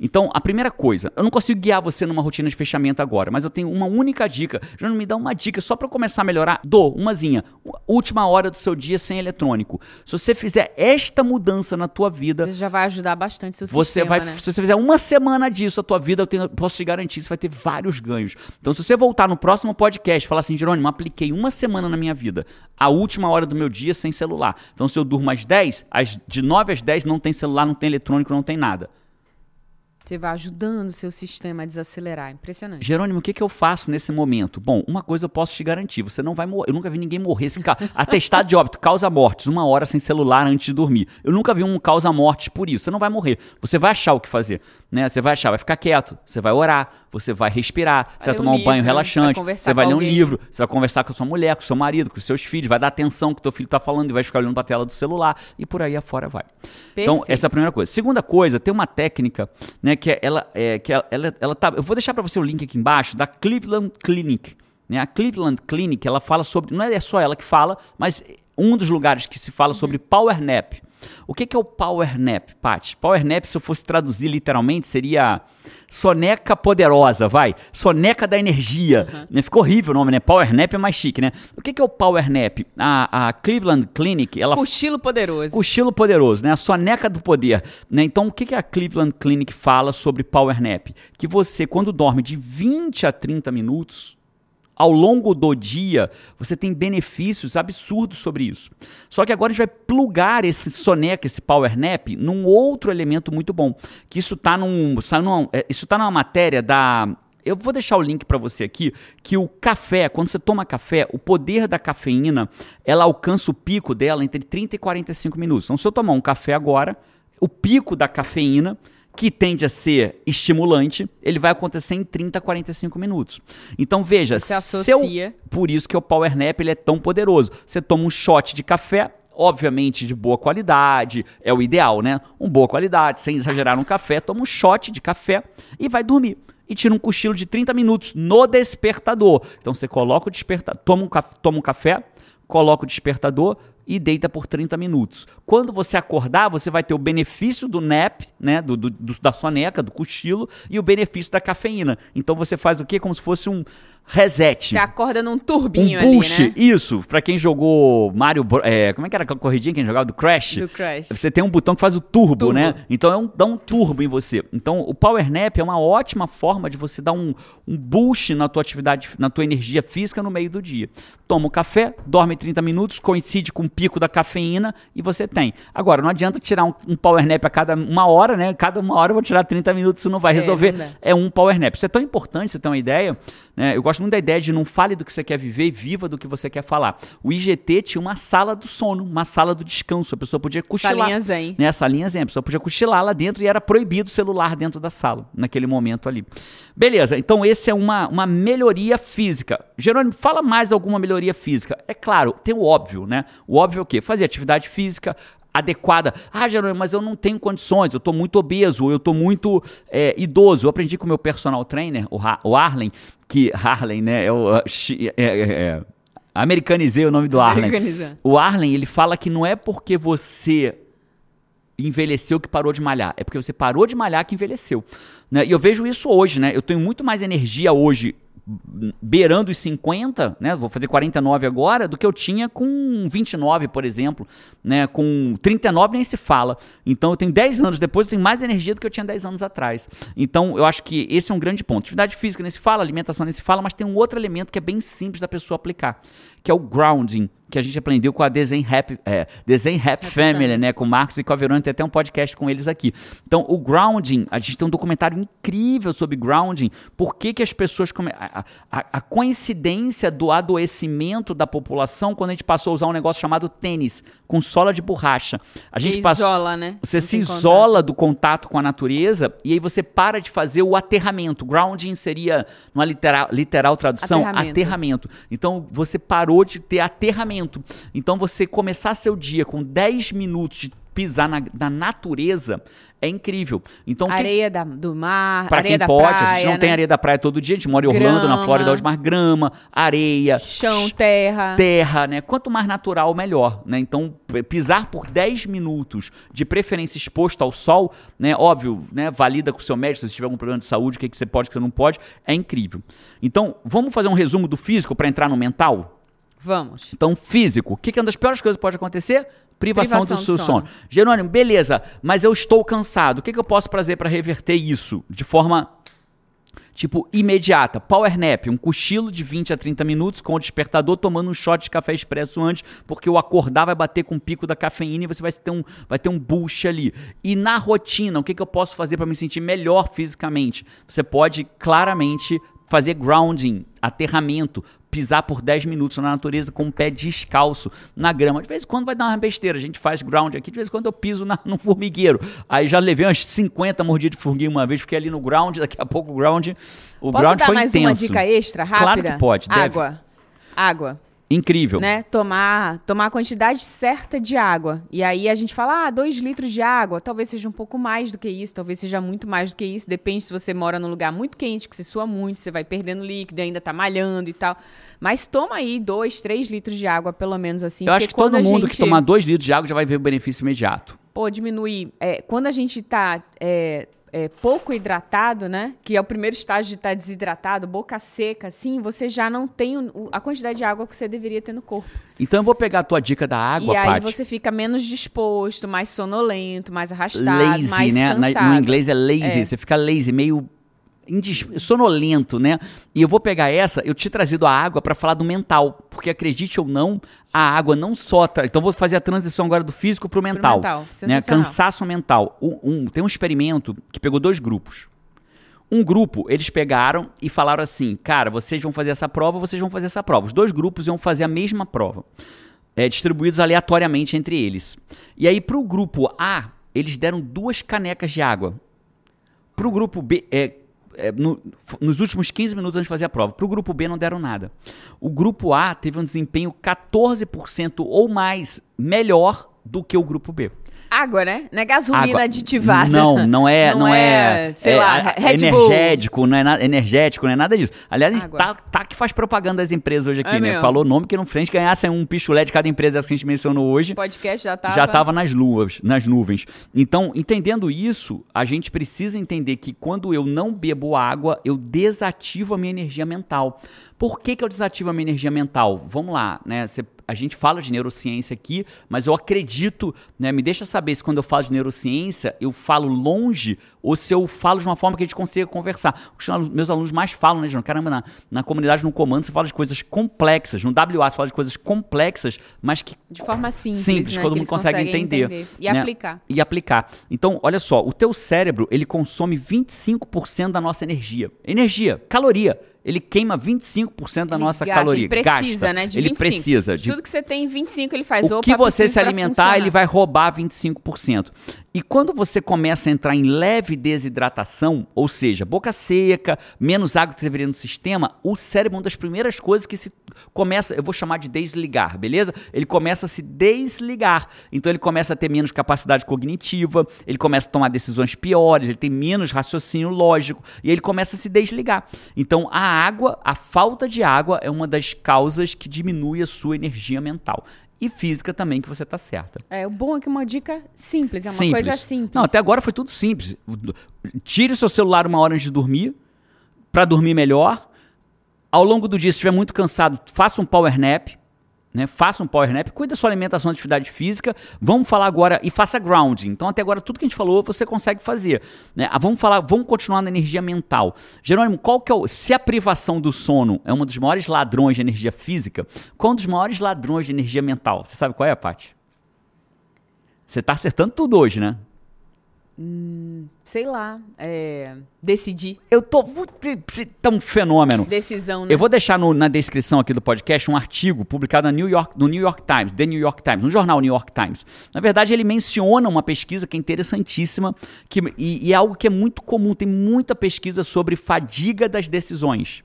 Então, a primeira coisa, eu não consigo guiar você numa rotina de fechamento agora, mas eu tenho uma única dica. Já me dá uma dica só para começar a melhorar? Dou, umazinha. Última hora do seu dia sem eletrônico. Se você fizer esta mudança na tua vida, você já vai ajudar bastante seu você sistema, vai, né? se você fizer uma semana disso, a tua vida, eu tenho, posso te garantir, você vai ter vários ganhos. Então, se você voltar no próximo podcast e falar assim, Jerônimo, apliquei uma semana na minha vida, a última hora do meu dia sem celular. Então, se eu durmo às 10, às, de 9 às 10 não tem celular, não tem eletrônico, não tem nada. Você vai ajudando o seu sistema a desacelerar. Impressionante. Jerônimo, o que, que eu faço nesse momento? Bom, uma coisa eu posso te garantir: você não vai morrer. Eu nunca vi ninguém morrer sem carro. Atestado de óbito, causa mortes, uma hora sem celular antes de dormir. Eu nunca vi um causa morte por isso. Você não vai morrer. Você vai achar o que fazer. Né? Você vai achar, vai ficar quieto, você vai orar, você vai respirar, você vai, tomar um, livro, banho relaxante, vai você vai ler um livro, você vai conversar com a sua mulher, com o seu marido, com os seus filhos, vai dar atenção que o teu filho está falando e vai ficar olhando para a tela do celular e por aí afora vai. Perfeito. Então, essa é a primeira coisa. Segunda coisa, tem uma técnica, né, que é, ela é que ela, ela, ela tá, eu vou deixar para você o link aqui embaixo da Cleveland Clinic. Né? A Cleveland Clinic, ela fala sobre, não é só ela que fala, mas um dos lugares que se fala sobre power nap. O que, que é o power nap, Paty? Power nap, se eu fosse traduzir literalmente, seria soneca poderosa, vai. Soneca da energia. Uhum. Né? Ficou horrível o nome, né? Power nap é mais chique, né? O que, que é o power nap? A, a Cleveland Clinic, ela... Cochilo poderoso. Cochilo poderoso, né? A soneca do poder. Né? Então, o que, que a Cleveland Clinic fala sobre power nap? Que você, quando dorme de 20 a 30 minutos, ao longo do dia, você tem benefícios absurdos sobre isso. Só que agora a gente vai plugar esse soneca, esse power nap, num outro elemento muito bom. Que isso está num, é, isso tá numa matéria da eu vou deixar o link para você aqui, que o café, quando você toma café, o poder da cafeína, ela alcança o pico dela entre 30 e 45 minutos. Então, se eu tomar um café agora, o pico da cafeína que tende a ser estimulante, ele vai acontecer em 30 a 45 minutos. Então veja, Você associa. por isso que o Power Nap ele é tão poderoso. Você toma um shot de café, obviamente de boa qualidade, é o ideal, né? Um boa qualidade, sem exagerar no café, toma um shot de café e vai dormir. E tira um cochilo de 30 minutos no despertador. Então você coloca o despertador, toma um, toma um café, coloca o despertador, e deita por 30 minutos. Quando você acordar, você vai ter o benefício do nap, né, do, do, da soneca, do cochilo, e o benefício da cafeína. Então você faz o quê? Como se fosse um reset. Você acorda num turbinho um boost, ali, né? Isso. Pra quem jogou Mario... É, como é que era aquela corridinha que a gente jogava? Do Crash? Do Crash. Você tem um botão que faz o turbo, turbo. né? Então é um, dá um turbo em você. Então o Power Nap é uma ótima forma de você dar um, um boost na tua atividade, na tua energia física no meio do dia. Toma um café, dorme 30 minutos, coincide com o pico da cafeína e você tem. Agora, não adianta tirar um, um Power Nap a cada uma hora, né? Cada uma hora eu vou tirar 30 minutos, isso não vai resolver. É, é um Power Nap. Isso é tão importante, você tem uma ideia. Né? Eu gosto muito da ideia de não fale do que você quer viver e viva do que você quer falar. O IGT tinha uma sala do sono, uma sala do descanso. A pessoa podia cochilar. Salinha zen. Né? Salinha zen. A pessoa podia cochilar lá dentro e era proibido o celular dentro da sala, naquele momento ali. Beleza, então esse é uma, uma melhoria física. Jerônimo, fala mais alguma melhoria física. É claro, tem o óbvio, né? O óbvio é o quê? Fazer atividade física, adequada. Ah, Jerônimo, mas eu não tenho condições, eu estou muito obeso, eu estou muito é, idoso. Eu aprendi com o meu personal trainer, o, ha o Arlen, que Harlem, né? É o, é, é, é, americanizei o nome do Arlen. O Arlen, ele fala que não é porque você envelheceu que parou de malhar, é porque você parou de malhar que envelheceu. Né? E eu vejo isso hoje, né? Eu tenho muito mais energia hoje beirando os 50, né? Vou fazer 49 agora, do que eu tinha com 29, por exemplo, né? Com 39 nem se fala. Então eu tenho 10 anos depois, eu tenho mais energia do que eu tinha 10 anos atrás. Então eu acho que esse é um grande ponto. Atividade física nem se fala, alimentação nem se fala, mas tem um outro elemento que é bem simples da pessoa aplicar, que é o grounding que a gente aprendeu com a Design Rap, é, Design Rap Family, né? Com o Marcos e com a Verônica, tem até um podcast com eles aqui. Então, o grounding, a gente tem um documentário incrível sobre grounding. Por que, que as pessoas. Come... A, a, a, coincidência do adoecimento da população quando a gente passou a usar um negócio chamado tênis, com sola de borracha. A gente passou... isola, né? Você Não se isola contato. do contato com a natureza e aí você para de fazer o aterramento. Grounding seria, numa literal, literal tradução, aterramento. aterramento. Então, você parou de ter aterramento então, você começar seu dia com 10 minutos de pisar na, na natureza é incrível. Então, areia da, do mar, para quem pode, praia, a gente não né? tem areia da praia todo dia, a gente mora em Orlando, grama, na Flórida, onde mais grama, areia, chão, terra. terra, né? Quanto mais natural, melhor, né? Então, pisar por 10 minutos, de preferência exposto ao sol, né? Óbvio, né? Valida com o seu médico, se tiver algum problema de saúde, o que, que você pode, o que você não pode, é incrível. Então, vamos fazer um resumo do físico para entrar no mental? Vamos. Então, físico, o que, que é uma das piores coisas que pode acontecer? Privação, Privação do seu do sono. sono. Jerônimo, beleza, mas eu estou cansado. O que, que eu posso fazer para reverter isso de forma, tipo, imediata? Power nap, um cochilo de 20 a 30 minutos com o despertador tomando um shot de café expresso antes, porque o acordar vai bater com o pico da cafeína e você vai ter um, vai ter um boost ali. E na rotina, o que, que eu posso fazer para me sentir melhor fisicamente? Você pode claramente fazer grounding, aterramento, pisar por 10 minutos na natureza com o pé descalço na grama. De vez em quando vai dar uma besteira, a gente faz ground aqui, de vez em quando eu piso na, no formigueiro. Aí já levei umas 50 mordidas de formiguinha uma vez, fiquei ali no ground, daqui a pouco o ground, o Posso ground dar foi mais intenso. uma dica extra, rápida? Claro que pode, deve. Água. Incrível. né? Tomar, tomar a quantidade certa de água. E aí a gente fala, ah, dois litros de água. Talvez seja um pouco mais do que isso, talvez seja muito mais do que isso. Depende se você mora num lugar muito quente, que você sua muito, você vai perdendo líquido, ainda tá malhando e tal. Mas toma aí dois, três litros de água, pelo menos assim. eu acho que todo mundo gente, que tomar 2 litros de água já vai ver o benefício imediato. Pô, diminuir. É, quando a gente tá é, é, pouco hidratado, né? Que é o primeiro estágio de estar desidratado, boca seca, assim, você já não tem o- a quantidade de água que você deveria ter no corpo. Então eu vou pegar a tua dica da água, e aí Paty. você fica menos disposto, mais sonolento, mais arrastado, lazy, mais né? Na- cansado. no inglês é lazy, É. você fica lazy, meio sonolento, né? E eu vou pegar essa, eu te trazido a água para falar do mental, porque acredite ou não, a água não só tra... então vou fazer a transição agora do físico pro mental, mental, né? Cansaço mental. Um- um- tem um experimento que pegou dois grupos. Um grupo, eles pegaram e falaram assim: cara, vocês vão fazer essa prova, vocês vão fazer essa prova. Os dois grupos iam fazer a mesma prova, é, distribuídos aleatoriamente entre eles. E aí, pro grupo A, eles deram duas canecas de água. Pro grupo B, é, é, no- nos últimos 15 minutos antes de fazer a prova. Pro grupo B não deram nada. O grupo A teve um desempenho 14% ou mais melhor do que o grupo B. Água, né? Não é gasolina Água. aditivada. Não, não é, não, é, sei é, lá, Bull. energético, não é nada, energético, não é nada disso. Aliás, a gente tá, tá que faz propaganda das empresas hoje aqui, É né? mesmo. Falou nome que não se a gente ganhasse um pichulé de cada empresa que a gente mencionou hoje, O podcast já tava. já estava nas luas, nas nuvens. Então, entendendo isso, a gente precisa entender que quando eu não bebo água, eu desativo a minha energia mental. Por que, que eu desativo a minha energia mental? Vamos lá, né? A gente fala de neurociência aqui, mas eu acredito, né? Me deixa saber se quando eu falo de neurociência, eu falo longe ou se eu falo de uma forma que a gente consiga conversar. Os meus alunos mais falam, né, João? Caramba, na, na comunidade, no comando, você fala de coisas complexas. No WA, você fala de coisas complexas, mas que De forma simples, Simples, né? todo mundo consegue conseguem entender, E né? aplicar. e aplicar. Então, olha só, o teu cérebro, ele consome 25% da nossa energia. Energia, caloria. Ele queima 25% da Ele nossa gasta, caloria. Ele precisa, Gasta. né? De ele 25. precisa. De Tudo que você tem, 25 ele faz. o que você se alimentar, ele vai roubar 25%. E quando você começa a entrar em leve desidratação, ou seja, boca seca, menos água que deveria no sistema, o cérebro é uma das primeiras coisas que se começa, eu vou chamar de desligar, beleza? Ele começa a se desligar. Então ele começa a ter menos capacidade cognitiva, ele começa a tomar decisões piores, ele tem menos raciocínio lógico e ele começa a se desligar. Então a água, a falta de água é uma das causas que diminui a sua energia mental. E física também, que você tá certa. É, o bom é que é uma dica simples, é uma coisa simples. Não, até agora foi tudo simples. Tire o seu celular uma hora antes de dormir, para dormir melhor. Ao longo do dia, se estiver muito cansado, faça um power nap. Né? Faça um power nap, cuide da sua alimentação, atividade física. Vamos falar agora e faça grounding. Então, até agora, tudo que a gente falou, você consegue fazer. Né? Ah, Vamos falar, vamos continuar na energia mental. Jerônimo, qual que é o. Se a privação do sono é um dos maiores ladrões de energia física, qual é um dos maiores ladrões de energia mental? Você sabe qual é, Paty? Você tá acertando tudo hoje, né? Sei lá, é, decidir. Eu tô. Você tá um fenômeno. Decisão, né? Eu vou deixar no- na descrição aqui do podcast um artigo publicado na New York, no New York Times, The New York Times, no jornal New York Times. Na verdade, ele menciona uma pesquisa que é interessantíssima que, e, e é algo que é muito comum. Tem muita pesquisa sobre fadiga das decisões.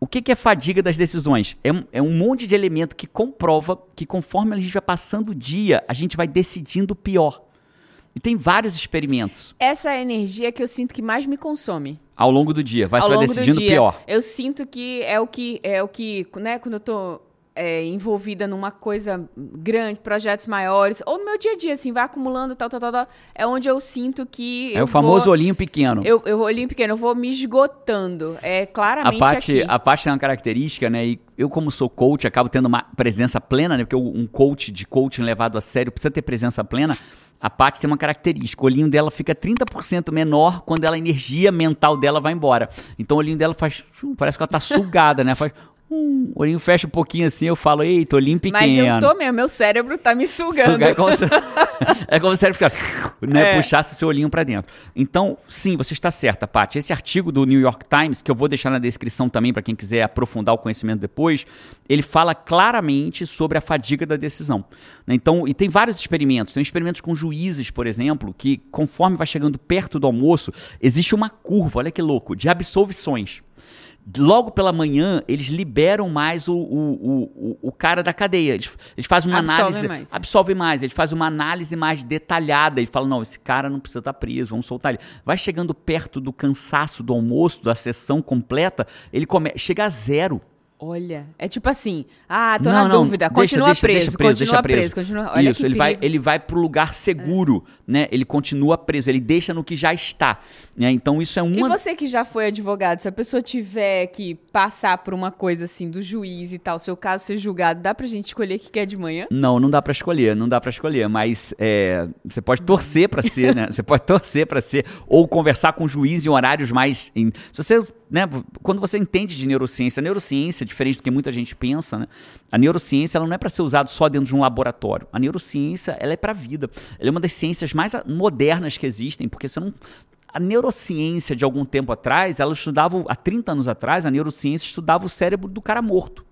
O o que, que é fadiga das decisões? É um, é um monte de elemento que comprova que conforme a gente vai passando o dia, a gente vai decidindo pior. E tem vários experimentos. Essa é a energia que eu sinto que mais me consome. Ao longo do dia, vai, Ao você vai decidindo pior. Eu sinto que é o que é o que, né, quando eu tô é, envolvida numa coisa grande, projetos maiores, ou no meu dia a dia, assim, vai acumulando tal, tal, tal, tal é onde eu sinto que. É o famoso vou, olhinho pequeno. Eu, eu olhinho pequeno, eu vou me esgotando. É a claramente parte, aqui. a parte tem uma característica, né? E eu, como sou coach, acabo tendo uma presença plena, né? Porque um coach de coaching levado a sério precisa ter presença plena. A parte tem uma característica, o olhinho dela fica 30% menor quando ela, a energia mental dela vai embora. Então o olhinho dela faz. tchum, Parece que ela tá sugada, né? Faz. Hum, o olhinho fecha um pouquinho assim, eu falo, eita, olhinho pequeno. Mas eu tô mesmo, meu cérebro tá me sugando. Sugar é como se, é como se o cérebro ficar, né, É. puxasse o seu olhinho pra dentro. Então, sim, você está certa, Paty. Esse artigo do New York Times, que eu vou deixar na descrição também para quem quiser aprofundar o conhecimento depois, ele fala claramente sobre a fadiga da decisão. né? Então, e tem vários experimentos. Tem experimentos com juízes, por exemplo, que conforme vai chegando perto do almoço, existe uma curva, olha que louco, de absolvições logo pela manhã, eles liberam mais o, o, o, o- cara da cadeia. Eles, eles fazem uma análise. mais. Mais. Eles fazem uma análise mais detalhada. Eles falam: não, esse cara não precisa estar preso, vamos soltar ele. Vai chegando perto do cansaço do almoço, da sessão completa, ele come, chega a zero. Olha, é tipo assim, ah, tô não, na não, dúvida, deixa- continua deixa- preso, deixa preso, continua deixa preso, preso. continua. Olha Isso, ele vai, ele vai pro lugar seguro, né? Ele continua preso, ele deixa no que já está. Né? Então isso é E uma você que já foi advogado, se a pessoa tiver que passar por uma coisa assim do juiz e tal, seu caso ser julgado, dá pra gente escolher o que quer de manhã? Não, não dá pra escolher, não dá pra escolher, mas é, você pode torcer pra ser, né? Você pode torcer pra ser ou conversar com o juiz em horários mais em- se você, né, quando você entende de neurociência, a neurociência, diferente do que muita gente pensa, né? A neurociência ela não é pra ser usada só dentro de um laboratório. A neurociência, ela é pra vida. Ela é uma das ciências mais a- modernas que existem, porque você não a neurociência de algum tempo atrás, ela estudava, há 30 anos atrás, a neurociência estudava o cérebro do cara morto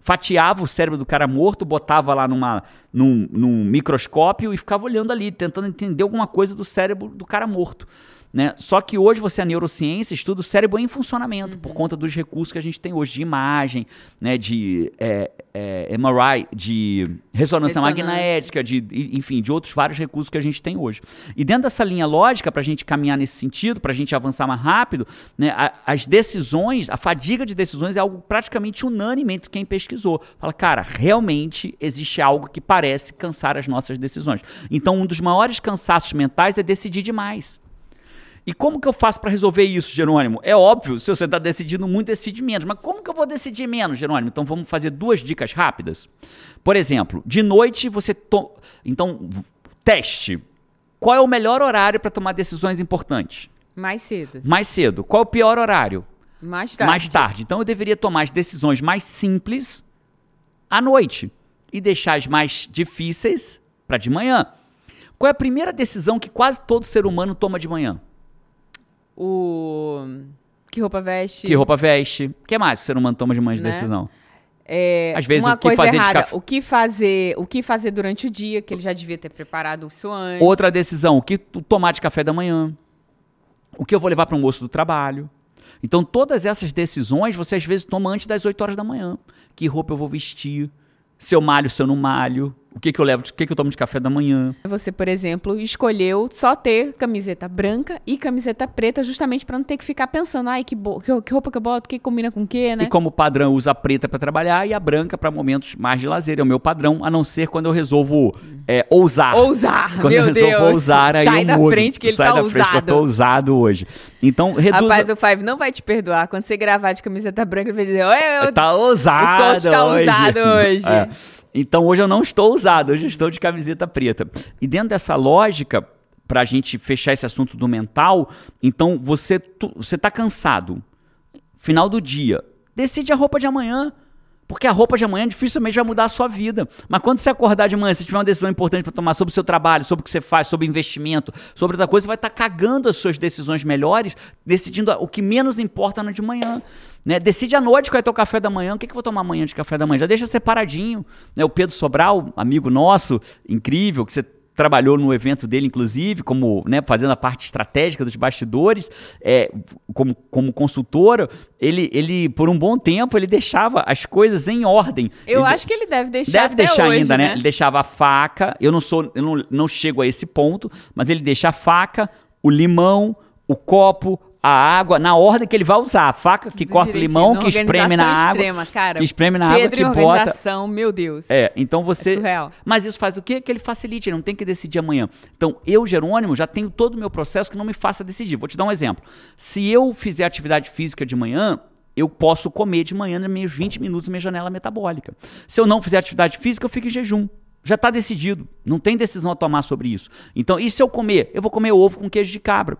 fatiava o cérebro do cara morto, botava lá numa, num, num microscópio e ficava olhando ali, tentando entender alguma coisa do cérebro do cara morto. Né? Só que hoje você, a neurociência, estuda o cérebro em funcionamento, por conta dos recursos que a gente tem hoje de imagem, né? de é, é, MRI, de ressonância, Ressonância. magnética, de, enfim, de outros vários recursos que a gente tem hoje. E dentro dessa linha lógica, para a gente caminhar nesse sentido, para a gente avançar mais rápido, né, a- as decisões, a fadiga de decisões é algo praticamente unânime entre quem pesquisou. Fala, cara, realmente existe algo que parece cansar as nossas decisões. Então, um dos maiores cansaços mentais é decidir demais. E como que eu faço para resolver isso, Jerônimo? É óbvio, se você está decidindo muito, decide menos. Mas como que eu vou decidir menos, Jerônimo? Então vamos fazer duas dicas rápidas. Por exemplo, de noite você. To... Então, teste. Qual é o melhor horário para tomar decisões importantes? Mais cedo, Mais cedo. Qual é o pior horário? mais tarde. Mais tarde. Então eu deveria tomar as decisões mais simples à noite e deixar as mais difíceis para de manhã. Qual é a primeira decisão que quase todo ser humano toma de manhã? O que roupa veste? Que roupa veste? O que mais que o ser humano toma de manhã de Né? decisão? É, Às vezes, o que fazer de errada, café- o que fazer, o que fazer durante o dia, que ele já devia ter preparado isso antes. Outra decisão, o que tomar de café da manhã? O que eu vou levar para o almoço do trabalho? Então, todas essas decisões você às vezes toma antes das 8 horas da manhã. Que roupa eu vou vestir? Se eu malho, se eu não malho? O que, que eu levo? O que, que eu tomo de café da manhã? Você, por exemplo, escolheu só ter camiseta branca e camiseta preta, justamente pra não ter que ficar pensando, ai, que, que, que roupa que eu boto, que combina com o quê, né? E como padrão, usa a preta para trabalhar e a branca para momentos mais de lazer. É o meu padrão, a não ser quando eu resolvo é, ousar. Ousar, Quando meu eu resolvo Deus. ousar, aí Sai eu da mudo. frente que ele Sai tá da frente que eu tô ousado. ousado hoje. Então, reduz... Rapaz, o Five não vai te perdoar. Quando você gravar de camiseta branca, ele vai dizer, eu... Tá ousado O coach tá hoje. ousado hoje. É. Então hoje eu não estou ousado, hoje eu estou de camiseta preta. E dentro dessa lógica, pra gente fechar esse assunto do mental, então você, tu, você tá cansado. Final do dia. Decide a roupa de amanhã. Porque a roupa de amanhã dificilmente vai mudar a sua vida. Mas quando você acordar de manhã, se tiver uma decisão importante para tomar sobre o seu trabalho, sobre o que você faz, sobre investimento, sobre outra coisa, você vai estar cagando as suas decisões melhores, decidindo o que menos importa no de manhã. Né? Decide à noite qual é o teu café da manhã. O que, que eu vou tomar amanhã de café da manhã? Já deixa separadinho. Né? O Pedro Sobral, amigo nosso, incrível, que você trabalhou no evento dele, inclusive, como né, fazendo a parte estratégica dos bastidores, é, como, como consultora, ele, ele, por um bom tempo, ele deixava as coisas em ordem. Eu ele acho que ele deve deixar Deve deixar hoje, ainda, né? né? Ele deixava a faca, eu não sou, eu não, não chego a esse ponto, mas ele deixa a faca, o limão, o copo, a água na ordem que ele vai usar. A faca que corta o direitinho, limão, que espreme na água. extrema, cara. Que espreme na Pedro água, que bota. organização, meu Deus. É, então você. É surreal. Mas isso faz o quê? Que ele facilite, ele não tem que decidir amanhã. Então, eu, Jerônimo, já tenho todo o meu processo que não me faça decidir. Vou te dar um exemplo. Se eu fizer atividade física de manhã, eu posso comer de manhã nos meus 20 minutos na minha janela metabólica. Se eu não fizer atividade física, eu fico em jejum. Já está decidido. Não tem decisão a tomar sobre isso. Então, e se eu comer? Eu vou comer ovo com queijo de cabra.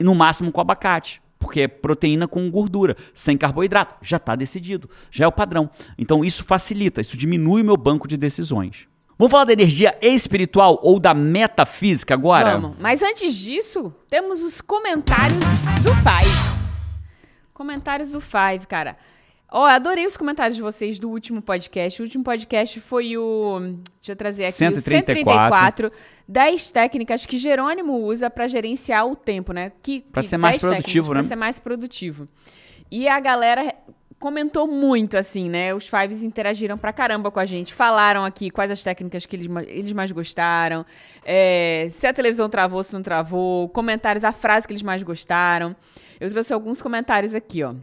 E no máximo com abacate. Porque é proteína com gordura, sem carboidrato. Já está decidido. Já é o padrão. Então, isso facilita, isso diminui o meu banco de decisões. Vamos falar da energia espiritual ou da metafísica agora? Vamos. Mas antes disso, temos os comentários do Five. Comentários do Five, cara. Ó, eu adorei os comentários de vocês do último podcast. O último podcast foi o. Deixa eu trazer aqui. 134. O 134. 10 técnicas que Jerônimo usa para gerenciar o tempo, né? Que, Pra que ser mais 10 técnicas produtivo, né? Pra ser mais produtivo. E a galera comentou muito, assim, né? Os Fives interagiram pra caramba com a gente. Falaram aqui quais as técnicas que eles, eles mais gostaram. é, se a televisão travou, se não travou. Comentários, a frase que eles mais gostaram. Eu trouxe alguns comentários aqui, ó.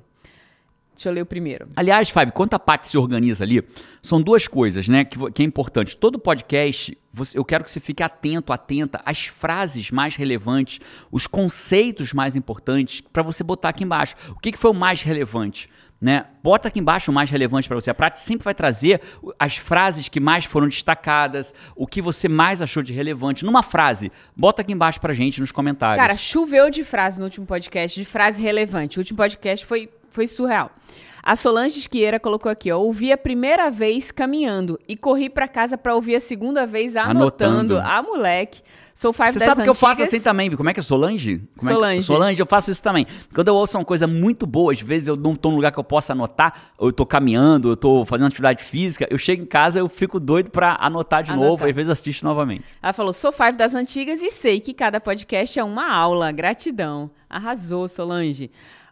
Deixa eu ler o primeiro. Aliás, Fábio, quanto a parte se organiza ali, são duas coisas, né, que, que é importante. Todo podcast, você- eu quero que você fique atento, atenta às frases mais relevantes, os conceitos mais importantes, para você botar aqui embaixo. O que, que foi o mais relevante? Né? Bota aqui embaixo o mais relevante para você. A Prati sempre vai trazer as frases que mais foram destacadas, o que você mais achou de relevante. Numa frase, bota aqui embaixo pra gente nos comentários. Cara, choveu de frase no último podcast, de frase relevante. O último podcast foi, foi surreal. A Solange Esquieira colocou aqui, ó. Ouvi a primeira vez caminhando e corri pra casa pra ouvir a segunda vez anotando. Anotando. Ah, moleque. Sou five Você sabe que eu faço antigas. assim também? Como é que é Solange? Como é que- Solange. Solange, eu faço isso também. Quando eu ouço uma coisa muito boa, às vezes eu não tô num lugar que eu possa anotar, ou eu tô caminhando, eu tô fazendo atividade física, eu chego em casa, eu fico doido pra anotar de Anotar. novo, às vezes eu assisto novamente. Ela falou, sou five das antigas e sei que cada podcast é uma aula. Gratidão. Arrasou, Solange.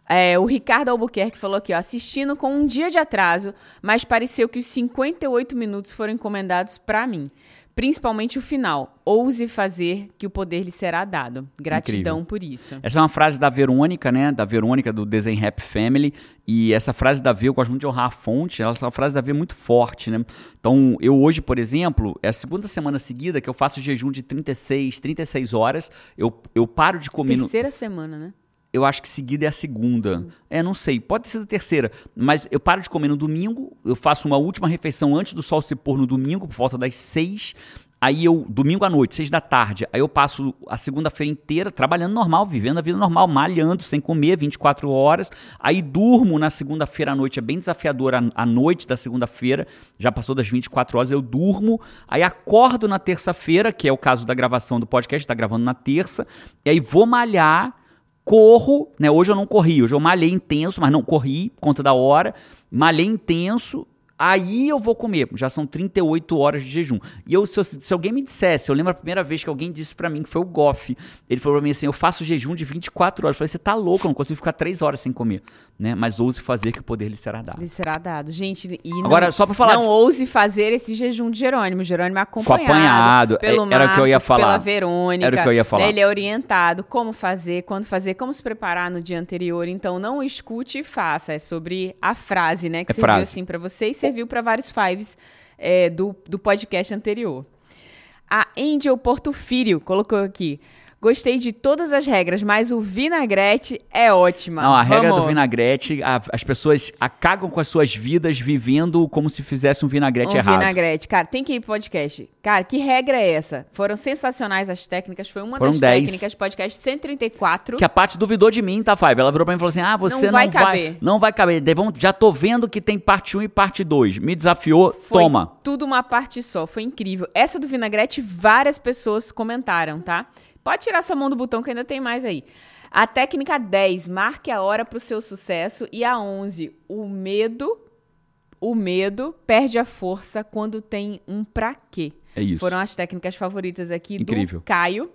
É, o Ricardo Albuquerque falou aqui, ó, assistindo com um dia de atraso, mas pareceu que os 58 minutos foram encomendados pra mim. Principalmente o final. Ouse fazer que o poder lhe será dado. Gratidão Incrível. por isso. Essa é uma frase da Verônica, né? Da Verônica do Design Rap Family. E essa frase da V, eu gosto muito de honrar a fonte, ela é uma frase da V muito forte, né? Então, eu hoje, por exemplo, é a segunda semana seguida que eu faço jejum de 36, 36 horas. Eu, eu paro de comer. no- Terceira semana, né? Eu acho que seguida é a segunda. É, não sei. Pode ter sido a terceira. Mas eu paro de comer no domingo. Eu faço uma última refeição antes do sol se pôr no domingo, por volta das seis. Aí eu, domingo à noite, seis da tarde. Aí eu passo a segunda-feira inteira trabalhando normal, vivendo a vida normal, malhando, sem comer, 24 horas. Aí durmo na segunda-feira à noite. É bem desafiador a, a noite da segunda-feira. Já passou das 24 horas, eu durmo. Aí acordo na terça-feira, que é o caso da gravação do podcast, tá gravando na terça. E aí vou malhar corro, né? Hoje eu não corri, hoje eu malhei intenso, mas não corri por conta da hora. Malhei intenso, aí eu vou comer. Já são 38 horas de jejum. E eu, se, eu- se alguém me dissesse, eu lembro a primeira vez que alguém disse pra mim, que foi o Goff, ele falou pra mim assim: eu faço jejum de 24 horas. Eu falei, você tá louco, eu não consigo ficar 3 horas sem comer. Né? Mas ouse fazer que o poder lhe será dado. Lhe será dado. Gente, e não, Agora, só pra falar não de- ouse fazer esse jejum de Jerônimo. Jerônimo é acompanhado. Acompanhado. Pelo É- era o que eu ia Marcos, falar. Pela Verônica. Era o que eu ia falar. né? Ele é orientado como fazer, quando fazer, como se preparar no dia anterior. Então, não escute e faça. É sobre a frase, né? Que É serviu frase. assim pra você e serviu pra vários fives é, do, do podcast anterior. A Angel Portofírio colocou aqui. Gostei de todas as regras, mas o vinagrete é ótima. Não, a regra Vamos. do vinagrete, a- as pessoas acagam com as suas vidas vivendo como se fizesse um vinagrete um errado. vinagrete. Cara, tem que ir pro podcast. Cara, que regra é essa? Foram sensacionais as técnicas. Foi uma Foram das 10. técnicas, podcast 134. Que a Paty duvidou de mim, tá, Fábio? Ela virou pra mim e falou assim: ah, você Não não, vai vai, caber. não vai caber. Vamos- Já tô vendo que tem parte 1 e parte 2. Me desafiou, Foi toma. tudo uma parte só. Foi incrível. Essa do vinagrete, várias pessoas comentaram, tá? Pode tirar sua mão do botão que ainda tem mais aí. A técnica 10, marque a hora pro seu sucesso. E a 11, o medo o medo perde a força quando tem um pra quê. É isso. Foram as técnicas favoritas aqui Incrível. do Caio.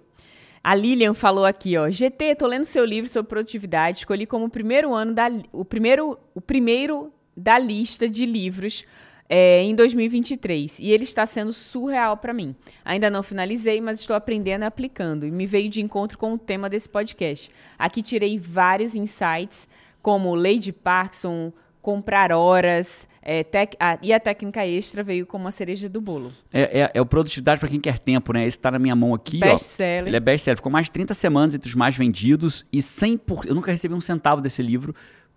A Lilian falou aqui, ó. GT, tô lendo seu livro sobre produtividade. Escolhi como o primeiro ano da o primeiro o primeiro da lista de livros é, em 2023 e ele está sendo surreal para mim. Ainda não finalizei, mas estou aprendendo e aplicando e me veio de encontro com o tema desse podcast. Aqui tirei vários insights como Lady Parkinson, comprar horas, é, tec, ah, e a técnica extra veio como a cereja do bolo. É, é, é o produtividade para quem quer tempo, né? Esse tá na minha mão aqui, Best seller. Ele é best-seller. Ficou mais de 30 semanas entre os mais vendidos e 100%... Eu nunca recebi um centavo desse livro.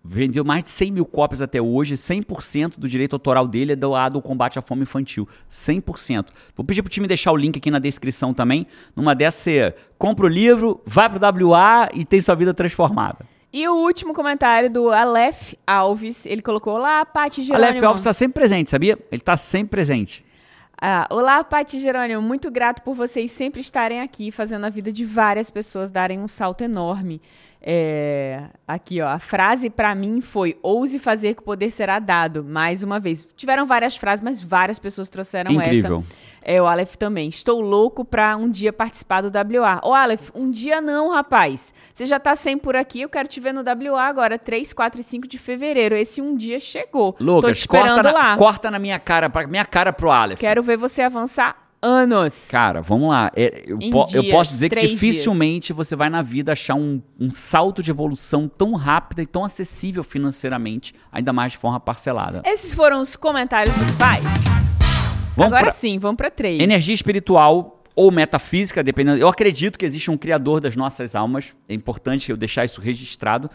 Vendeu mais de 100 mil cópias até hoje. 100% do direito autoral dele é doado ao combate à fome infantil. 100%. Vou pedir pro time deixar o link aqui na descrição também. Numa dessas, você compra o livro, vai pro WA e tem sua vida transformada. E o último comentário do Aleph Alves, ele colocou: Olá, Paty Jerônimo. Aleph Alves está sempre presente, sabia? Ele está sempre presente. Ah, Olá, Paty Jerônimo. Muito grato por vocês sempre estarem aqui, fazendo a vida de várias pessoas darem um salto enorme. É, aqui, ó. A frase pra mim foi: ouse fazer que o poder será dado. Mais uma vez. Tiveram várias frases, mas várias pessoas trouxeram Incrível. essa. É, o Aleph também. Estou louco pra um dia participar do WA. Ô, Aleph, um dia não, rapaz. Você já tá sem por aqui, eu quero te ver no WA agora, 3, 4 e 5 de fevereiro. Esse um dia chegou. Tô Lucas, te esperando corta, lá. na, corta na minha cara, pra, minha cara pro Aleph. Quero ver você avançar anos. Cara, vamos lá. É, eu, po- eu dias, posso dizer que dificilmente você vai na vida achar um, um salto de evolução tão rápida e tão acessível financeiramente, ainda mais de forma parcelada. Esses foram os comentários do Pai. Vamos Agora pra sim, vamos pra três. energia espiritual ou metafísica, dependendo. Eu acredito que existe um criador das nossas almas. É importante eu deixar isso registrado.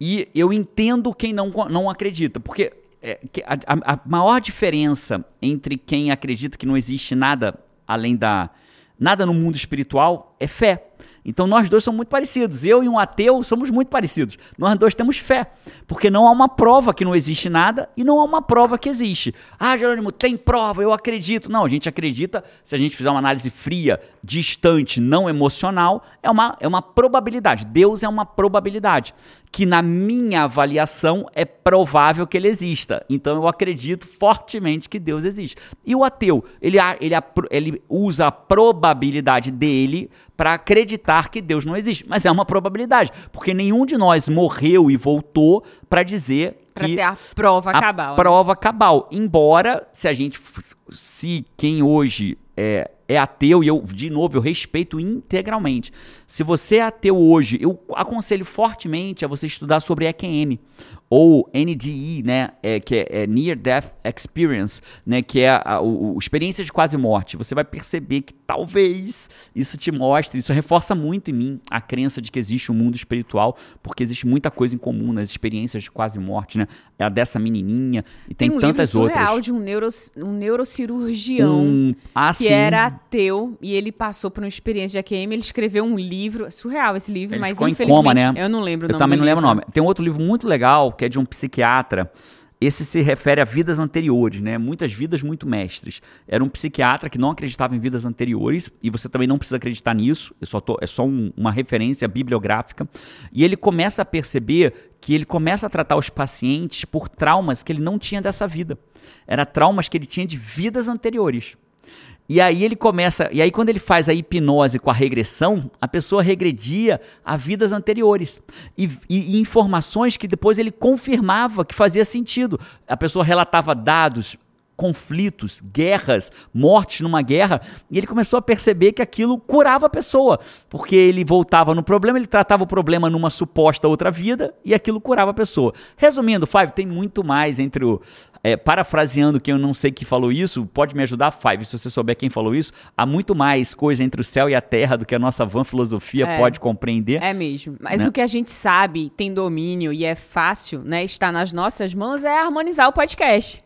E eu entendo quem não, não acredita, porque é, a- a maior diferença entre quem acredita que não existe nada além da nada no mundo espiritual é fé. Então nós dois somos muito parecidos. Eu e um ateu somos muito parecidos. Nós dois temos fé, porque não há uma prova que não existe nada e não há uma prova que existe. Ah, Jerônimo, tem prova, eu acredito. Não, a gente acredita, se a gente fizer uma análise fria, distante, não emocional, é uma, é uma probabilidade. Deus é uma probabilidade que na minha avaliação é provável que ele exista. Então eu acredito fortemente que Deus existe. E o ateu, ele, ele, ele usa a probabilidade dele para acreditar que Deus não existe. Mas é uma probabilidade, porque nenhum de nós morreu e voltou para dizer Pra que ter a prova a cabal. né? prova cabal. Embora, se a gente. Se quem hoje é, é ateu, e eu, de novo, eu respeito integralmente. Se você é ateu hoje, eu aconselho fortemente a você estudar sobre EQM. Ou NDE, né? É, que é, é Near Death Experience, né? Que é a, o, o experiência de quase morte. Você vai perceber que talvez isso te mostre, isso reforça muito em mim a crença de que existe um mundo espiritual, porque existe muita coisa em comum nas experiências de quase morte, né? É a dessa menininha e tem, Tem um tantas livro surreal outras. de um, neuro, um neurocirurgião Um, ah, que sim. era ateu e ele passou por uma experiência de AQM. Ele escreveu um livro, surreal esse livro, Ele mas ficou em infelizmente coma, né? eu não lembro o Eu nome também do não lembro o livro. nome. Tem um outro livro muito legal que é de um psiquiatra. Esse se refere a vidas anteriores, né? Muitas vidas muito mestres. Era um psiquiatra que não acreditava em vidas anteriores, e você também não precisa acreditar nisso, eu só tô- é só um- uma referência bibliográfica. E ele começa a perceber que ele começa a tratar os pacientes por traumas que ele não tinha dessa vida. Era traumas que ele tinha de vidas anteriores. E aí ele começa, e aí quando ele faz a hipnose com a regressão, a pessoa regredia a vidas anteriores e, e- e informações que depois ele confirmava que fazia sentido. A pessoa relatava dados, conflitos, guerras, mortes numa guerra, e ele começou a perceber que aquilo curava a pessoa, porque ele voltava no problema, ele tratava o problema numa suposta outra vida e aquilo curava a pessoa. Resumindo, Five, tem muito mais entre o é, parafraseando quem eu não sei que falou isso, pode me ajudar, Five, se você souber quem falou isso. Há muito mais coisa entre o céu e a terra do que a nossa van filosofia É. pode compreender. É mesmo. Mas Né? o que a gente sabe, tem domínio e é fácil, né? Está nas nossas mãos é harmonizar o podcast.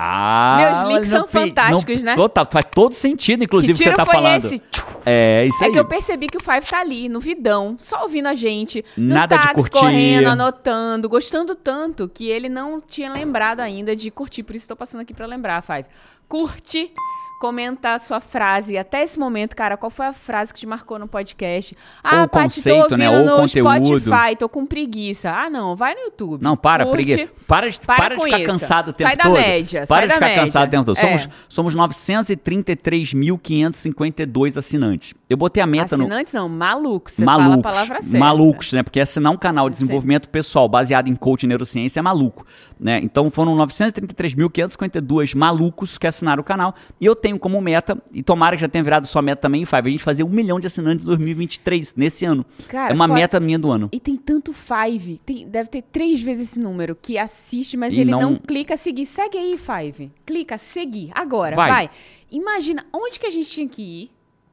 Ah, Meus links são pe- fantásticos, não- né? Total, faz todo sentido, inclusive, que o que você tiro tá foi falando. esse? É, isso É aí. que eu percebi que o Five tá ali, no vidão, só ouvindo a gente. No Nada de táxi, curtir. correndo, anotando, gostando tanto que ele não tinha lembrado ainda de curtir. Por isso tô passando aqui pra lembrar, Five. Curte, comenta a sua frase. Até esse momento, cara, qual foi a frase que te marcou no podcast? Ah, Ou Paty, tô conceito, ouvindo né? Ou no conteúdo. Spotify, tô com preguiça. Ah, não, vai no YouTube. Não, para, curte. preguiça. Para de, Para para de ficar isso. cansado o tempo Sai da todo. média, Para sai de da ficar média. cansado o tempo todo. É. Somos, somos 933.552 assinantes. Eu botei a meta no. Assinantes não, malucos. Você fala a malucos, palavra certa. malucos, né? Porque assinar um canal de desenvolvimento pessoal baseado em coaching e neurociência é maluco, né? Então foram 933.552 malucos que assinaram o canal e eu tenho como meta, e tomara que já tenha virado sua meta também, Five, a gente fazer um milhão de assinantes em 2023, nesse ano. Cara, é uma fora- meta minha do ano. E tem tanto Five, tem- deve ter três vezes esse número, que assiste, mas E ele não... não- clica seguir. Segue aí, Five. Clica seguir, agora, Vai. vai. Imagina onde que a gente tinha que ir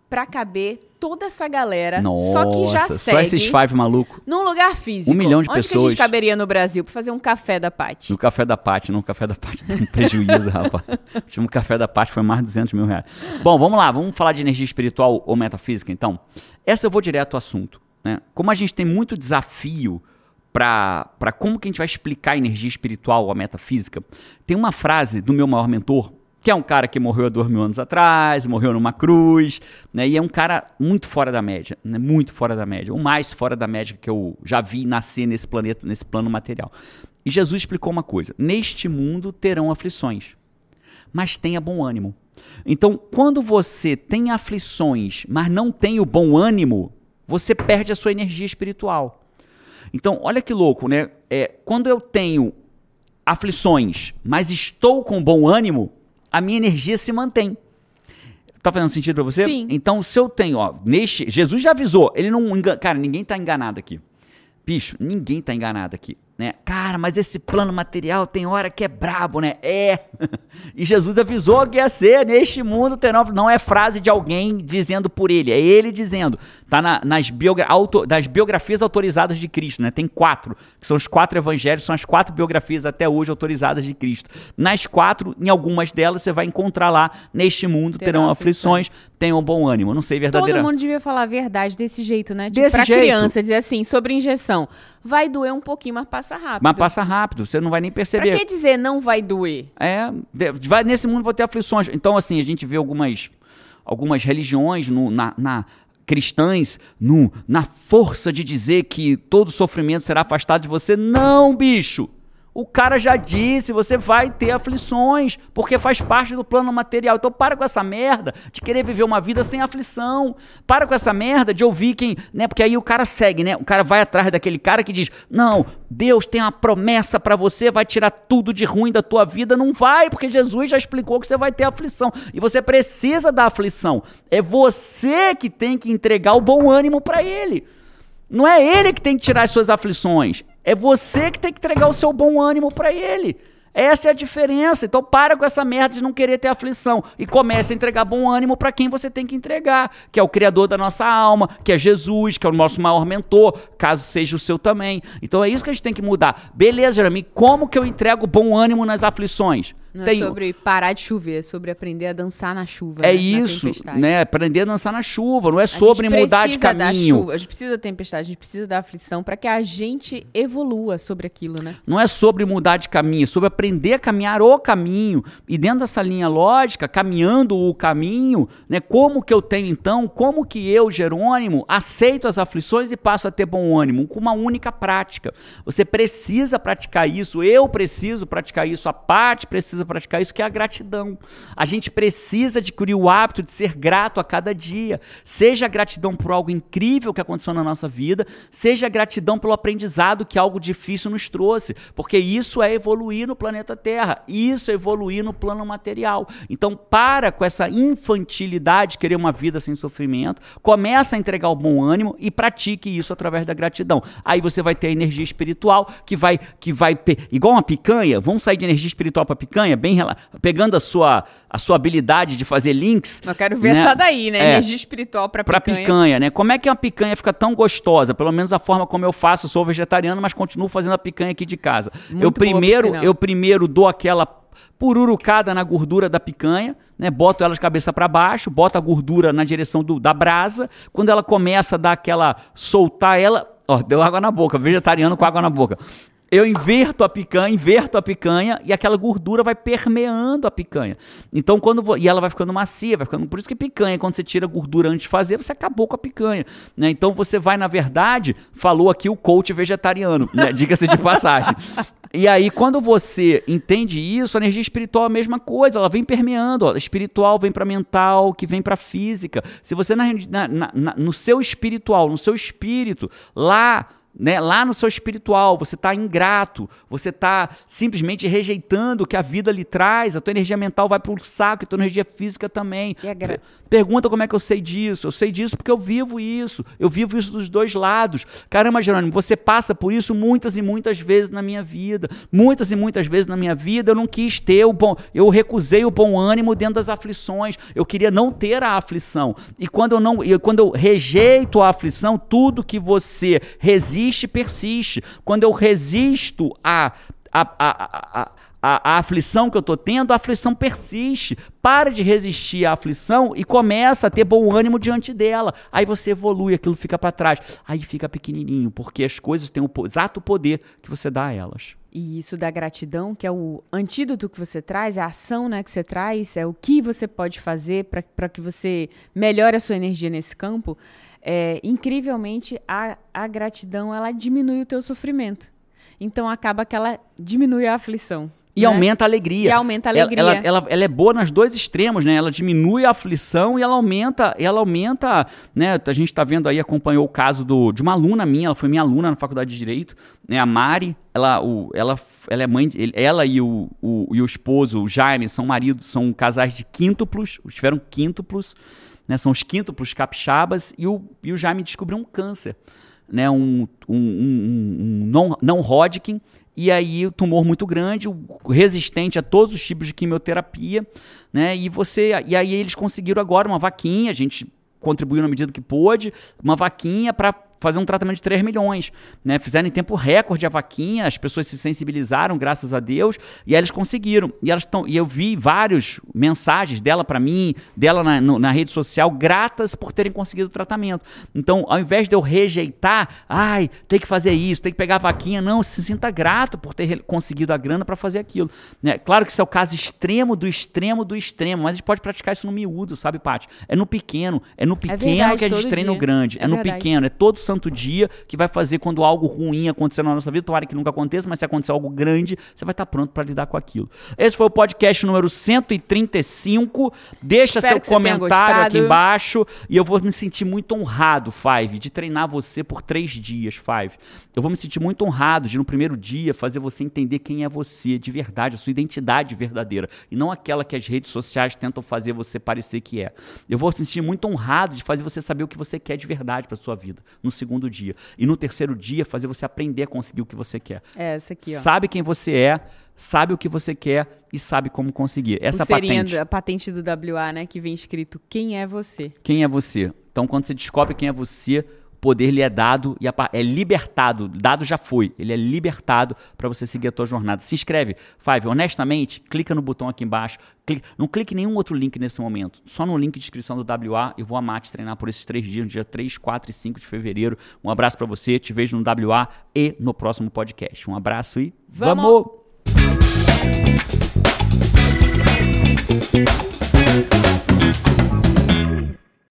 pra caber toda essa galera, Nossa, só que já só segue esses Five maluco. num lugar físico. Um milhão de onde que a pessoas. gente caberia no Brasil pra fazer um café da Paty? No café da Paty, no café da Paty tem um prejuízo, rapaz. O último café da Paty foi mais de 200 mil reais. Bom, vamos lá, vamos falar de energia espiritual ou metafísica, então. Essa eu vou direto ao assunto. Né? Como a gente tem muito desafio para como que a gente vai explicar a energia espiritual ou a metafísica, tem uma frase do meu maior mentor, que é um cara que morreu há dois mil anos atrás, morreu numa cruz, né? E é um cara muito fora da média, né? Muito fora da média. O mais fora da média que eu já vi nascer nesse planeta, nesse plano material. E Jesus explicou uma coisa: neste mundo terão aflições, mas tenha bom ânimo. Então, quando você tem aflições, mas não tem o bom ânimo, você perde a sua energia espiritual. Então, olha que louco, né? É, quando eu tenho aflições, mas estou com bom ânimo, a minha energia se mantém. Tá fazendo sentido pra você? Sim. Então, se eu tenho, ó, neste, Jesus já avisou, ele não engana, cara, ninguém tá enganado aqui. Bicho, ninguém tá enganado aqui, né? Cara, mas esse plano material tem hora que é brabo, né? É. E Jesus avisou que ia ser neste mundo terão, não é frase de alguém dizendo por ele, é ele dizendo. Tá na- nas biogra auto- das biografias autorizadas de Cristo, né? Tem quatro, que são os quatro evangelhos, são as quatro biografias até hoje autorizadas de Cristo. Nas quatro, em algumas delas você vai encontrar lá neste mundo terão, Terão aflições, tenham bom ânimo. Não sei Todo verdadeira. mundo devia falar a verdade desse jeito, né? Tipo, Desse pra jeito. criança, dizer assim, sobre injeção. Vai doer um pouquinho, mas passa rápido. Mas passa rápido, você não vai nem Pra perceber. que dizer não vai doer? É, vai, nesse mundo vou ter aflições. Então, assim, a gente vê algumas, algumas religiões no, na, na- cristãs no, na força de dizer que todo sofrimento será afastado de você. Não, bicho! O cara já disse, você vai ter aflições, porque faz parte do plano material. Então para com essa merda de querer viver uma vida sem aflição. Para com essa merda de ouvir quem, né? Porque aí o cara segue, né? O cara vai atrás daquele cara que diz: "Não, Deus tem uma promessa pra você, vai tirar tudo de ruim da tua vida". Não vai, porque Jesus já explicou que você vai ter aflição e você precisa da aflição. É você que tem que entregar o bom ânimo pra ele. Não é ele que tem que tirar as suas aflições. É você que tem que entregar o seu bom ânimo para ele. Essa é a diferença. Então para com essa merda de não querer ter aflição e comece a entregar bom ânimo para quem você tem que entregar, que é o criador da nossa alma, que é Jesus, que é o nosso maior mentor, caso seja o seu também. Então é isso que a gente tem que mudar. Beleza, Jeremy, como que eu entrego bom ânimo nas aflições? Não Tem- é sobre parar de chover, é sobre aprender a dançar na chuva. É né? Isso, né? Aprender a dançar na chuva, não é sobre mudar de caminho. chuva, a gente precisa da tempestade, a gente precisa da aflição para que a gente evolua sobre aquilo, né? Não é sobre mudar de caminho, é sobre aprender a caminhar o caminho. E dentro dessa linha lógica, caminhando o caminho, né, como que eu tenho então, como que eu, Jerônimo, aceito as aflições e passo a ter bom ânimo com uma única prática. Você precisa praticar isso, eu preciso praticar isso, a parte precisa praticar isso, que é a gratidão. A gente precisa adquirir o hábito de ser grato a cada dia. Seja gratidão por algo incrível que aconteceu na nossa vida, seja gratidão pelo aprendizado que algo difícil nos trouxe, porque isso é evoluir no planeta Terra, isso é evoluir no plano material. Então, para com essa infantilidade de querer uma vida sem sofrimento, começa a entregar o bom ânimo e pratique isso através da gratidão. Aí você vai ter a energia espiritual que vai que vai igual uma picanha, vamos sair de energia espiritual para picanha, bem rela- pegando a sua a sua habilidade de fazer links. Eu quero ver né? essa daí, né? É. Energia espiritual para Pra picanha. picanha. né? Como é que uma picanha fica tão gostosa? Pelo menos a forma como eu faço, sou vegetariano, mas continuo fazendo a picanha aqui de casa. Muito eu boa, primeiro, sinal. eu primeiro dou aquela pururucada na gordura da picanha, né? Boto ela de cabeça para baixo, boto a gordura na direção do- da brasa. Quando ela começa a dar aquela soltar ela, ó, deu água na boca, vegetariano com água na boca. Eu inverto a picanha, inverto a picanha e aquela gordura vai permeando a picanha. Então quando e ela vai ficando macia, vai ficando por isso que picanha, quando você tira a gordura antes de fazer, você acabou com a picanha, né? Então você vai na verdade, falou aqui o coach vegetariano, né? Diga-se de passagem. E aí, quando você entende isso, a energia espiritual é a mesma coisa, ela vem permeando. Ó. Espiritual vem para mental, que vem para física. Se você, na, na, na, no seu espiritual, no seu espírito, lá né? Lá no seu espiritual, você está ingrato, você está simplesmente rejeitando o que a vida lhe traz, a tua energia mental vai para o saco e a tua energia física também. gra... Pergunta como é que eu sei disso. Eu sei disso porque eu vivo isso. Eu vivo isso dos dois lados. Caramba, Jerônimo, você passa por isso muitas e muitas vezes na minha vida. Muitas e muitas vezes na minha vida eu não quis ter o bom. Eu recusei o bom ânimo dentro das aflições. Eu queria não ter a aflição. E quando eu não, quando eu rejeito a aflição, tudo que você resiste, persiste. Quando eu resisto a, a a, a, aflição que eu estou tendo, a aflição persiste. Para de resistir à aflição e começa a ter bom ânimo diante dela. Aí você evolui, aquilo fica para trás. Aí fica pequenininho, porque as coisas têm o exato poder que você dá a elas. E isso da gratidão, que é o antídoto que você traz, é a ação né, que você traz, é o que você pode fazer para que você melhore a sua energia nesse campo. É, incrivelmente, a, a gratidão ela diminui o teu sofrimento. Então acaba que ela diminui a aflição. E né? aumenta a alegria. E aumenta a alegria. Ela, ela, ela, ela, é boa nos dois extremos, né? Ela diminui a aflição e ela aumenta, ela aumenta, né? A gente está vendo aí, acompanhou o caso do, de uma aluna minha, ela foi minha aluna na faculdade de Direito, né? A Mari, ela, o, ela, ela é mãe, ela e o, o, e o esposo, o Jaime, são maridos, são casais de quíntuplos, tiveram quíntuplos, né? São os quíntuplos capixabas e o, e o Jaime descobriu um câncer, né? Um, um, um, um não, não Hodgkin, e aí o tumor muito grande, resistente a todos os tipos de quimioterapia, né? E você, e aí eles conseguiram agora uma vaquinha, a gente contribuiu na medida que pôde, uma vaquinha para fazer um tratamento de 3 milhões. Né? Fizeram em tempo recorde a vaquinha, as pessoas se sensibilizaram, graças a Deus, e eles conseguiram. E, elas tão, e eu vi várias mensagens dela para mim, dela na, no, na rede social, gratas por terem conseguido o tratamento. Então, ao invés de eu rejeitar, ai, tem que fazer isso, tem que pegar a vaquinha, não, se sinta grato por ter conseguido a grana para fazer aquilo. Né? Claro que isso é o caso extremo do extremo do extremo, mas a gente pode praticar isso no miúdo, sabe, Paty? É no pequeno, é no pequeno é verdade, que a gente treina dia. o grande, é, é no pequeno, é todo santo dia que vai fazer quando algo ruim acontecer na nossa vida. Tomara que nunca aconteça, mas se acontecer algo grande, você vai estar pronto para lidar com aquilo. Esse foi o podcast número 135. Deixa Espero seu comentário aqui embaixo e eu vou me sentir muito honrado, Five, de treinar você por três dias, Five. Eu vou me sentir muito honrado de no primeiro dia fazer você entender quem é você de verdade, a sua identidade verdadeira e não aquela que as redes sociais tentam fazer você parecer que é. Eu vou me sentir muito honrado de fazer você saber o que você quer de verdade para sua vida. No segundo dia. E no terceiro dia, fazer você aprender a conseguir o que você quer. É, essa aqui, ó. Sabe quem você é, sabe o que você quer e sabe como conseguir. Essa é patente. a patente do WA, né? Que vem escrito quem é você. Quem é você. Então, quando você descobre quem é você, poder lhe é dado e é libertado. Dado já foi, ele é libertado para você seguir a tua jornada. Se inscreve, Five, honestamente, clica no botão aqui embaixo. Clique, não clique em nenhum outro link nesse momento. Só no link de inscrição do WA. Eu vou amar te treinar por esses três dias, no dia 3, 4 e 5 de fevereiro. Um abraço para você, te vejo no WA e no próximo podcast. Um abraço e vamos! vamos!